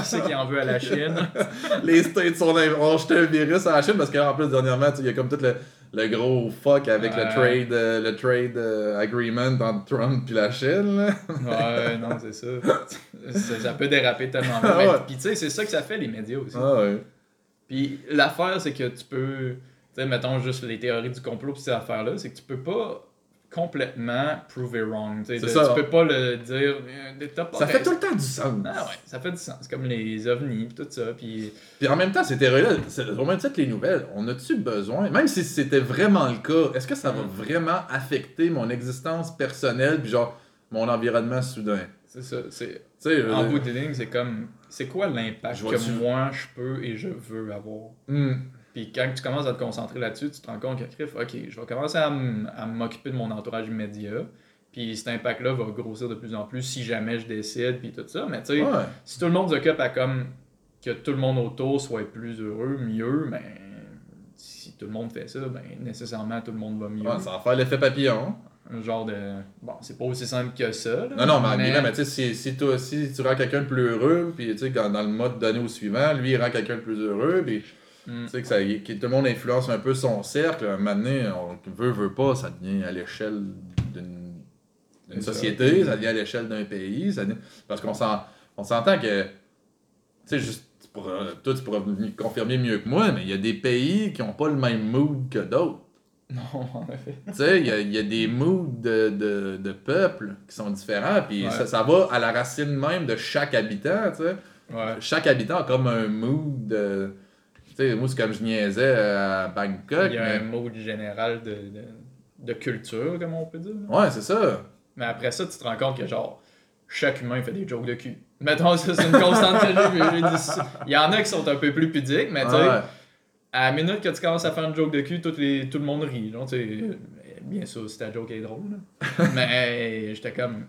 c'est qui, qui, en veut à la Chine? les States sont dans- ont jeté un virus à la Chine parce qu'en plus, dernièrement, tu sais, il y a comme tout le, le gros fuck avec le trade, euh, le trade euh, agreement entre Trump et la Chine. là. Ouais, non, c'est ça. ça. ça peut déraper tellement. Ah ouais. Puis, tu sais, c'est ça que ça fait, les médias aussi. Ah ouais. Puis l'affaire, c'est que tu peux, tu sais, mettons juste les théories du complot pis ces affaires-là, c'est que tu peux pas complètement prove it wrong. de- ça. Tu peux pas le dire. euh, pas Ça fait tout le temps du sens. Ah ouais, ça fait du sens. Comme les ovnis pis tout ça. Puis Puis en même temps, c'est- au même titre les nouvelles, on a-tu besoin, même si c'était vraiment le cas, est-ce que ça va vraiment affecter mon existence personnelle, puis genre mon environnement soudain? c'est ça. C'est, en bout de ligne, c'est comme. C'est quoi l'impact que moi je peux et je veux avoir? hmm. Puis quand tu commences à te concentrer là-dessus, tu te rends compte que, ok, je vais commencer à m'occuper de mon entourage immédiat. Puis cet impact-là va grossir de plus en plus si jamais je décide, puis tout ça. Mais tu sais, Ouais. si tout le monde s'occupe à comme que tout le monde autour soit plus heureux, mieux, ben si tout le monde fait ça, ben nécessairement tout le monde va mieux. Ouais, ça va faire l'effet papillon. Un genre de. Bon, c'est pas aussi simple que ça. là, Non, non, mais, guillemets, mais tu sais, si, si, toi- si tu rends quelqu'un de plus heureux, puis tu sais, quand- dans le mode donné au suivant, lui, il rend quelqu'un de plus heureux, puis Mm. tu sais, que, ça, que tout le monde influence un peu son cercle, un moment donné, on veut, veut pas, ça devient à l'échelle d'une société, ça devient à l'échelle d'un pays, ça devient- parce qu'on s'en- on s'entend que, tu sais, juste, tu pourras- toi, tu pourras me confirmer mieux que moi, mais il y a des pays qui ont pas le même mood que d'autres. Non, en effet. Tu sais, il y a, y a des moods de, de, de peuple qui sont différents, puis Ouais. ça, ça va à la racine même de chaque habitant, tu sais. Ouais. Chaque habitant a comme un mood de... Tu sais, moi, c'est comme je niaisais à Bangkok, Il y a mais... un mode général de, de, de culture, comme on peut dire. là. Ouais, c'est ça. Mais après ça, tu te rends compte que genre, chaque humain fait des jokes de cul. Mettons, ça, c'est une constante. Il y en a qui sont un peu plus pudiques, mais tu sais, Ouais. à la minute que tu commences à faire une joke de cul, tout, les, tout le monde rit. Genre, bien sûr, si ta joke est drôle. là. mais j'étais comme.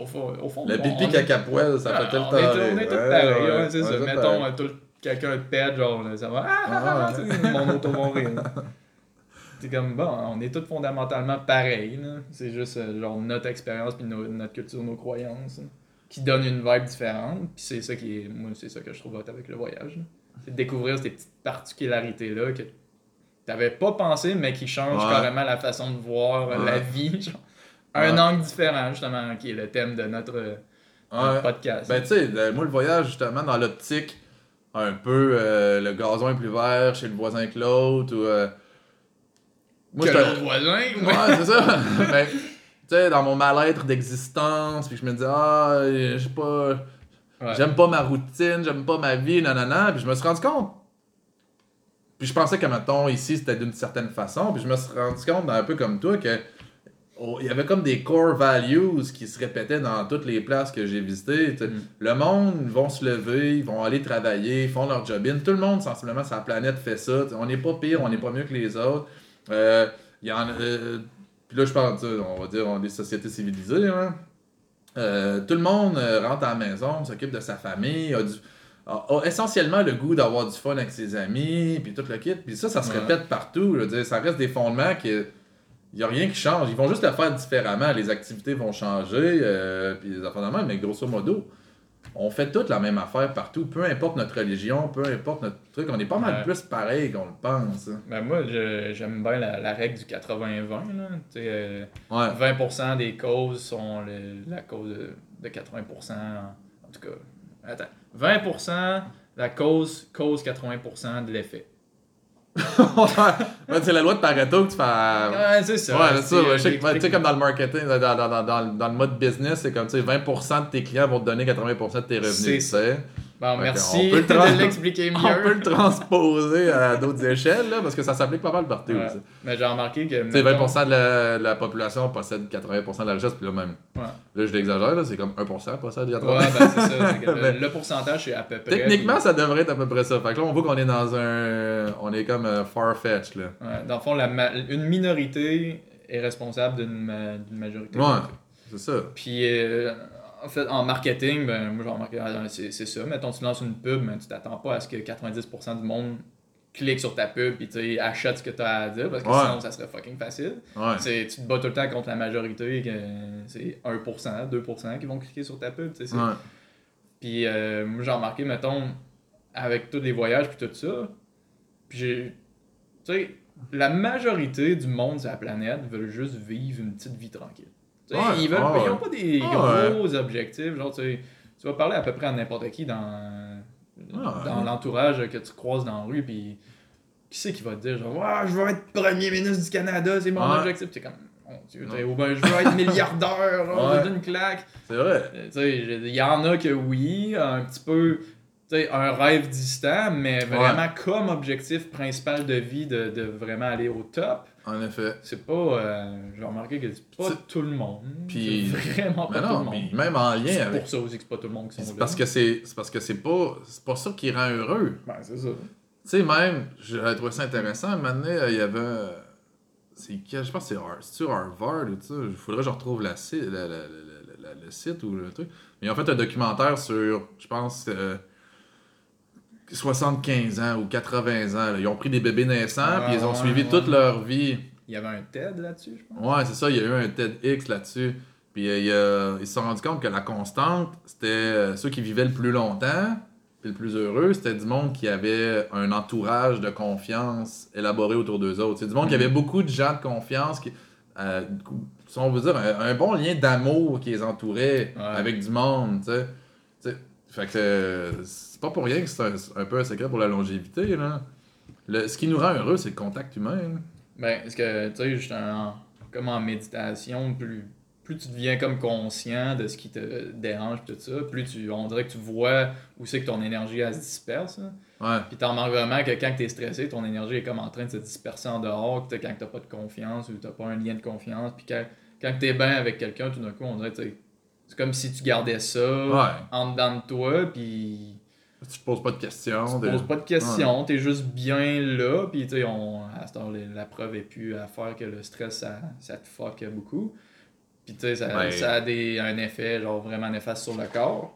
Au, fond- au fond, Le pipi on- caca poêle, ça fait tout le on temps. est, on est tous pareils, ouais, c'est ça. Mettons, tout- quelqu'un te pète, genre, là, ça va. Ah, ah, ah, sais, mon auto va rire. C'est comme, bon, on est tous fondamentalement pareils. C'est juste, euh, genre, notre expérience, puis notre culture, nos croyances, là, qui donnent une vibe différente. Puis c'est ça qui est, moi, c'est ça que je trouve hot avec le voyage. C'est de découvrir ces petites particularités-là que t'avais pas pensé, mais qui changent Ouais. carrément la façon de voir Ouais. la vie, genre. Un Ouais. angle différent, justement, qui est le thème de notre, euh, notre Ouais. podcast. Ben, tu sais, moi, le voyage, justement, dans l'optique, un peu, euh, le gazon est plus vert chez le voisin que l'autre, ou... euh, Moi, que l'autre voisin, ouais. Ouais, c'est ça. Mais, tu sais, dans mon mal-être d'existence, puis je me disais, ah, je sais pas... Ouais. J'aime pas ma routine, j'aime pas ma vie, nanana. Puis je me suis rendu compte. Puis je pensais que, mettons, ici, c'était d'une certaine façon. Puis je me suis rendu compte, un peu comme toi, que il y avait comme des core values qui se répétaient dans toutes les places que j'ai visitées. Mm. Le monde, ils vont se lever, ils vont aller travailler, ils font leur job in. Tout le monde, sensiblement, sur la planète fait ça. On n'est pas pire, on n'est pas mieux que les autres. Euh, y en euh, puis là, je parle, on va dire, on est des sociétés civilisées. Hein. Euh, tout le monde rentre à la maison, s'occupe de sa famille, a, du- a- a essentiellement le goût d'avoir du fun avec ses amis, puis tout le kit. Puis ça, ça se Ouais. répète partout. Je veux dire, ça reste des fondements qui. Il n'y a rien qui change. Ils vont juste le faire différemment. Les activités vont changer, euh, puis les affaires de même, mais grosso modo, on fait toute la même affaire partout. Peu importe notre religion, peu importe notre truc, on est pas mal plus pareil qu'on le pense. hein. Ben moi, je- j'aime bien la, la règle du 80-20. là. Tu sais, euh, Ouais. 20% des causes sont le- la cause de, de 80%. En, en tout cas, attends. 20% la cause cause 80% de l'effet. Ouais, c'est la loi de Pareto que tu fais. à- Ouais, c'est ça. Ouais, c'est ça. euh, sais j'explique- tu sais, comme dans le marketing, dans, dans, dans, dans, le mode business, c'est comme, tu sais, 20% de tes clients vont te donner 80% de tes revenus. C'est tu sais. Bon, merci qu'on peut de l'expliquer mieux. On peut le transposer à d'autres échelles, là, parce que ça s'applique pas mal partout. Ouais. Mais j'ai remarqué que. Mettons- 20% de la, la population possède 80% de la richesse, puis là, même. Ouais. Là, je l'exagère, là, c'est comme 1% possède 80%. Ouais, ben c'est ça. c'est le, le pourcentage, c'est à peu près. Techniquement, puis- ça devrait être à peu près ça. Fait que là, on voit qu'on est dans un. On est comme euh, far-fetched, là. Ouais, dans le fond, la ma- une minorité est responsable d'une ma- d'une majorité. Ouais, c'est ça. Puis, euh, en fait, en marketing, ben, moi, j'ai remarqué, ah, c'est c'est ça. Mettons, tu lances une pub, mais tu t'attends pas à ce que 90% du monde clique sur ta pub sais, achète ce que tu as à dire parce que Ouais. sinon, ça serait fucking facile. Ouais. C'est- Tu te bats tout le temps contre la majorité, que c'est 1%, 2% qui vont cliquer sur ta pub. c'est- Ouais. Puis euh, moi, j'ai remarqué, mettons, avec tous les voyages puis tout ça, puis j'ai. Tu sais, la majorité du monde sur la planète veulent juste vivre une petite vie tranquille. Tu Ouais, ils veulent ouais, ils ont ouais. pas des Ah, gros objectifs. Genre, tu tu vas parler à peu près à n'importe qui dans, Ah, dans l'entourage que tu croises dans la rue, puis qui c'est qui va te dire, genre, ouais, je veux être premier ministre du Canada, c'est mon objectif. T'es comme, mon Dieu, ou ben, je veux être milliardaire, genre, d'une claque. C'est vrai. Euh, tu il y en a que oui, un petit peu, tu sais, un rêve distant, mais vraiment comme objectif principal de vie de, de vraiment aller au top. En effet. C'est pas, euh, j'ai remarqué que c'est pas tout le monde. Puis- c'est vraiment pas Mais tout le non, monde. puis même en lien C'est avec. pour ça aussi que c'est pas tout le monde qui sont C'est là. parce que c'est c'est parce que c'est pas c'est pas ça qui rend heureux. Ben, c'est ça. Tu sais même, j'avais trouvé ça intéressant. Maintenant, il y avait euh, c'est je pense que c'est Harvard ou ça? Il faudrait que je retrouve la, la- la- la- la- la- le site ou le truc. Mais ils ont fait un documentaire sur, je pense, euh, 75 ans ou 80 ans. là. Ils ont pris des bébés naissants Ouais, puis ils ont ouais, suivi ouais. toute leur vie. Il y avait un TED là-dessus, je pense. Ouais, c'est ça, il y a eu un TEDx là-dessus. Puis euh, ils se sont rendus compte que la constante, c'était euh, ceux qui vivaient le plus longtemps, puis le plus heureux, c'était du monde qui avait un entourage de confiance élaboré autour d'eux autres. C'est du monde qui avait beaucoup de gens de confiance, qui, euh, si on veut dire, un, un bon lien d'amour qui les entourait Ouais. avec du monde, tu sais. Fait que euh, c'est pas pour rien que c'est un, un peu un secret pour la longévité, là. Le- ce qui nous rend heureux, c'est le contact humain. là. Ben, est-ce que, tu sais, juste en- comme en méditation, plus, plus tu deviens comme conscient de ce qui te dérange, tout ça, plus tu, on dirait que tu vois où c'est que ton énergie, elle se disperse. là. Ouais. Puis t'en remarques vraiment que quand t'es stressé, ton énergie est comme en train de se disperser en dehors, que quand t'as pas de confiance ou t'as pas un lien de confiance, puis quand, quand t'es bien avec quelqu'un, tout d'un coup, on dirait, tu c'est comme si tu gardais ça Ouais. en dedans de toi, puis Tu te poses pas de questions. tu te poses pas de questions, t'es juste bien là, puis tu sais, on- à cette heure, la preuve est plus à faire que le stress, ça, ça te fuck beaucoup. Puis tu sais, ça, Ouais. ça a des, un effet, genre vraiment néfaste sur le corps.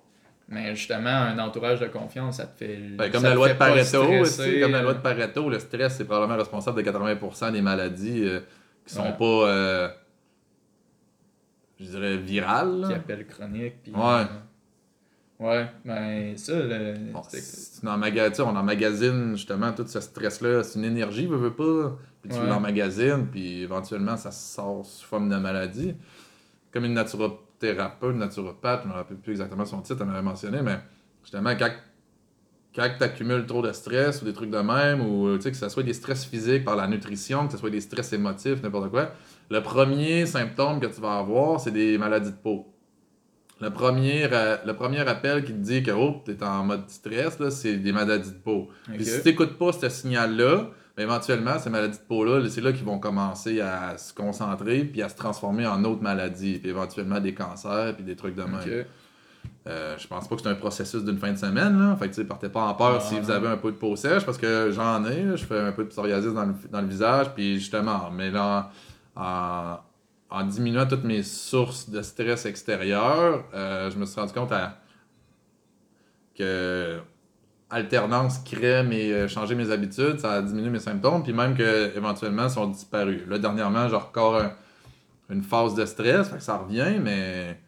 Mais justement, un entourage de confiance, ça te fait. Ben, comme ça la loi de fait Pareto, aussi, comme la loi de Pareto, le stress c'est probablement responsable de 80% des maladies euh, qui sont Ouais. pas, euh, je dirais, virales. là. qui appelle chronique. Puis, Ouais. euh, ouais, ben ça, le, Bon, c'est- on emmagasine justement tout ce stress-là. C'est une énergie, veux, veux pas. Puis tu Ouais. l'emmagasines, puis éventuellement ça sort sous forme de maladie. Comme une naturothérapeute, une naturopathe, je me rappelle plus exactement son titre, elle m'avait mentionné, mais justement, quand, quand tu accumules trop de stress ou des trucs de même, ou que ce soit des stress physiques par la nutrition, que ce soit des stress émotifs, n'importe quoi, le premier symptôme que tu vas avoir, c'est des maladies de peau. Le premier, le premier appel qui te dit que oh, tu es en mode stress, c'est des maladies de peau. Puis si tu n'écoutes pas ce signal-là, ben, éventuellement, ces maladies de peau-là, c'est là qu'ils vont commencer à se concentrer puis à se transformer en autres maladies, puis éventuellement des cancers puis des trucs de même. Ok. Euh, je pense pas que c'est un processus d'une fin de semaine. Là. Fait que, tu sais, partez pas en peur Non, si vous avez un peu de peau sèche, parce que j'en ai. là. Je fais un peu de psoriasis dans le, dans le visage, puis justement, mais là, en, en diminuant toutes mes sources de stress extérieur, euh, je me suis rendu compte à, que alternance crée mes, euh, changer mes habitudes, ça a diminué mes symptômes, puis même que éventuellement ils sont disparus. Là, dernièrement, j'ai encore un- une phase de stress, fait que ça revient, mais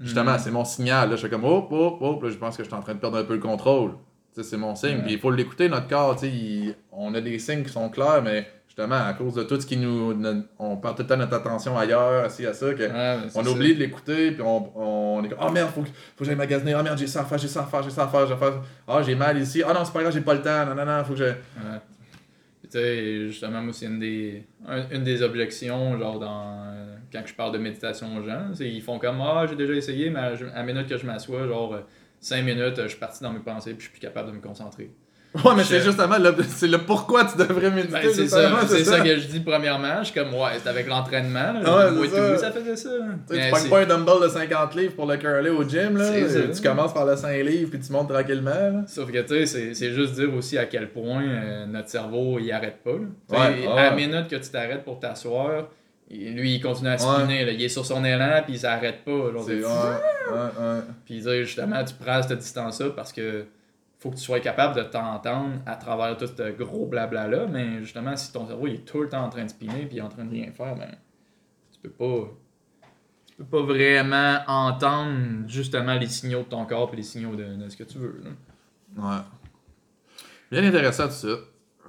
justement, Mhm. c'est mon signal. Là, je fais comme hop, hop, hop, là, je pense que je suis en train de perdre un peu le contrôle. C'est mon signe. Puis il faut l'écouter, notre corps. il- on a des signes qui sont clairs, mais justement, à cause de tout ce qui nous. no- on perd tout le temps notre attention ailleurs, assis à ça, que c'est on ça. oublie de l'écouter, puis on, on est comme, oh merde, faut que, faut que j'aille magasiner, oh merde, j'ai ça à faire, j'ai ça à faire, j'ai ça à faire, j'ai à faire. Ah, j'ai mal ici, ah non, c'est pas grave, j'ai pas le temps, non, non, non, faut que je. Ouais. Puis, Tu sais, justement, moi, c'est une des, un- une des objections, genre, dans, quand je parle de méditation aux gens, c'est ils font comme Ah, j'ai déjà essayé, mais à, à la minute que je m'assois, genre, 5 minutes, je suis parti dans mes pensées, puis je suis plus capable de me concentrer. Ouais, mais c'est justement le, c'est le pourquoi tu devrais méditer. Ben, c'est ça, c'est ça que je dis premièrement. Je suis comme, ouais, c'est avec l'entraînement. là. Ouais, c'est ça. tout, ça faisait ça. Tu c'est- pas un dumbbell de 50 livres pour le curler au gym, là. Tu commences par le 5 livres, puis tu montes tranquillement, là. Sauf que, tu sais, c'est- c'est juste dire aussi à quel point euh, notre cerveau, il arrête pas. Ouais, à la minute que tu t'arrêtes pour t'asseoir, lui, il continue à spinner. là. Il est sur son élan, puis il s'arrête pas. Genre, C'est de- ouais, ouais, ouais. Puis justement, tu prends cette distance-là parce que faut que tu sois capable de t'entendre à travers tout ce gros blabla-là. Mais justement, si ton cerveau il est tout le temps en train de spinner, puis en train de rien faire, ben, tu peux pas... Tu peux pas vraiment entendre justement les signaux de ton corps et les signaux de, de ce que tu veux. là. Ouais. Bien intéressant tout ça.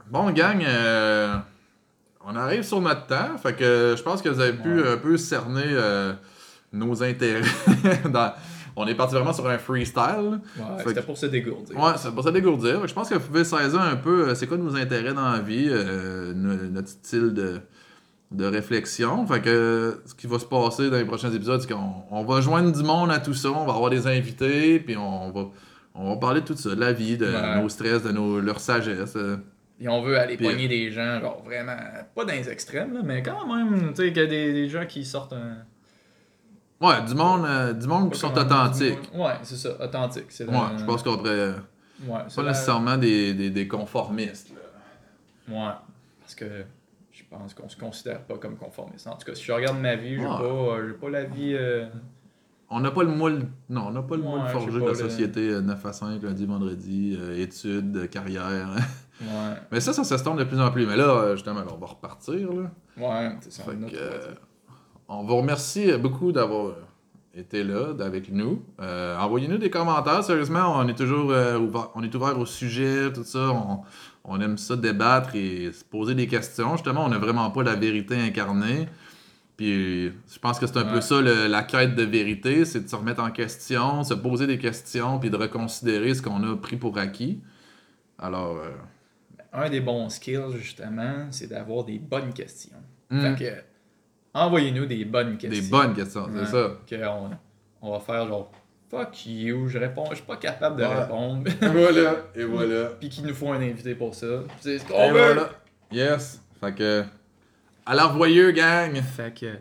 Bon, gang, euh, on arrive sur notre temps. Fait que je pense que vous avez pu Ouais. un peu cerner euh, nos intérêts. dans- On est parti vraiment sur un freestyle. Ouais, c'était que- pour se dégourdir. Ouais, c'est pour ça dégourdir. Je pense que vous pouvez saisir un peu euh, c'est quoi nos intérêts dans la vie, euh, no- notre style de, de réflexion. Fait que euh, ce qui va se passer dans les prochains épisodes, c'est qu'on on va joindre du monde à tout ça. On va avoir des invités, puis on va, on va parler de tout ça, de la vie, de Ouais. nos stress, de nos, leur sagesse. Et on veut aller pogner des gens, genre vraiment, pas dans les extrêmes, là, mais quand même, tu sais, qu'il y a des, des gens qui sortent un. Ouais, du monde, euh, du monde qui sont authentiques. monde- Ouais, c'est ça, authentique. C'est Ouais, je pense qu'on devrait. Ouais, c'est Pas la- nécessairement des, des, des conformistes. là. Ouais, parce que je pense qu'on se considère pas comme conformiste. En tout cas, si je regarde ma vie, j'ai Ouais. pas, euh, pas la vie. euh, On n'a pas le moule. Non, on n'a pas le Ouais, moule forgé de la le- société euh, 9 à 5, lundi, vendredi, euh, études, euh, carrière. Ouais, Mais ça, ça s'estompe de plus en plus. Mais là, euh, justement, on va repartir. Là. ouais, c'est ça. Fait que, euh. On vous remercie beaucoup d'avoir euh, été là avec nous. Euh, Envoyez-nous des commentaires. Sérieusement, on est toujours euh, ouvert, on est ouvert au sujet, tout ça. On, on aime ça débattre et se poser des questions. Justement, on n'a vraiment pas la vérité incarnée. Puis je pense que c'est un peu ça le- la quête de vérité, c'est de se remettre en question, se poser des questions, puis de reconsidérer ce qu'on a pris pour acquis. Alors, euh, un des bons skills, justement, c'est d'avoir des bonnes questions. Mm. Fait que, envoyez-nous des bonnes questions. Des bonnes questions, c'est ça. Que on, on va faire genre, fuck you, je réponds, je suis pas capable de Ouais. répondre. Et voilà, et voilà. Puis qu'il nous faut un invité pour ça. C'est ce qu'on veut. voilà. Yes. Fait que. À la revoyeux, gang. Fait que.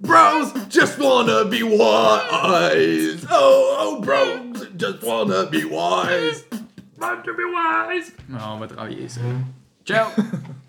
Bros just wanna be wise. Oh, oh, bros just wanna be wise. Want to be wise. On va travailler ça. Ciao.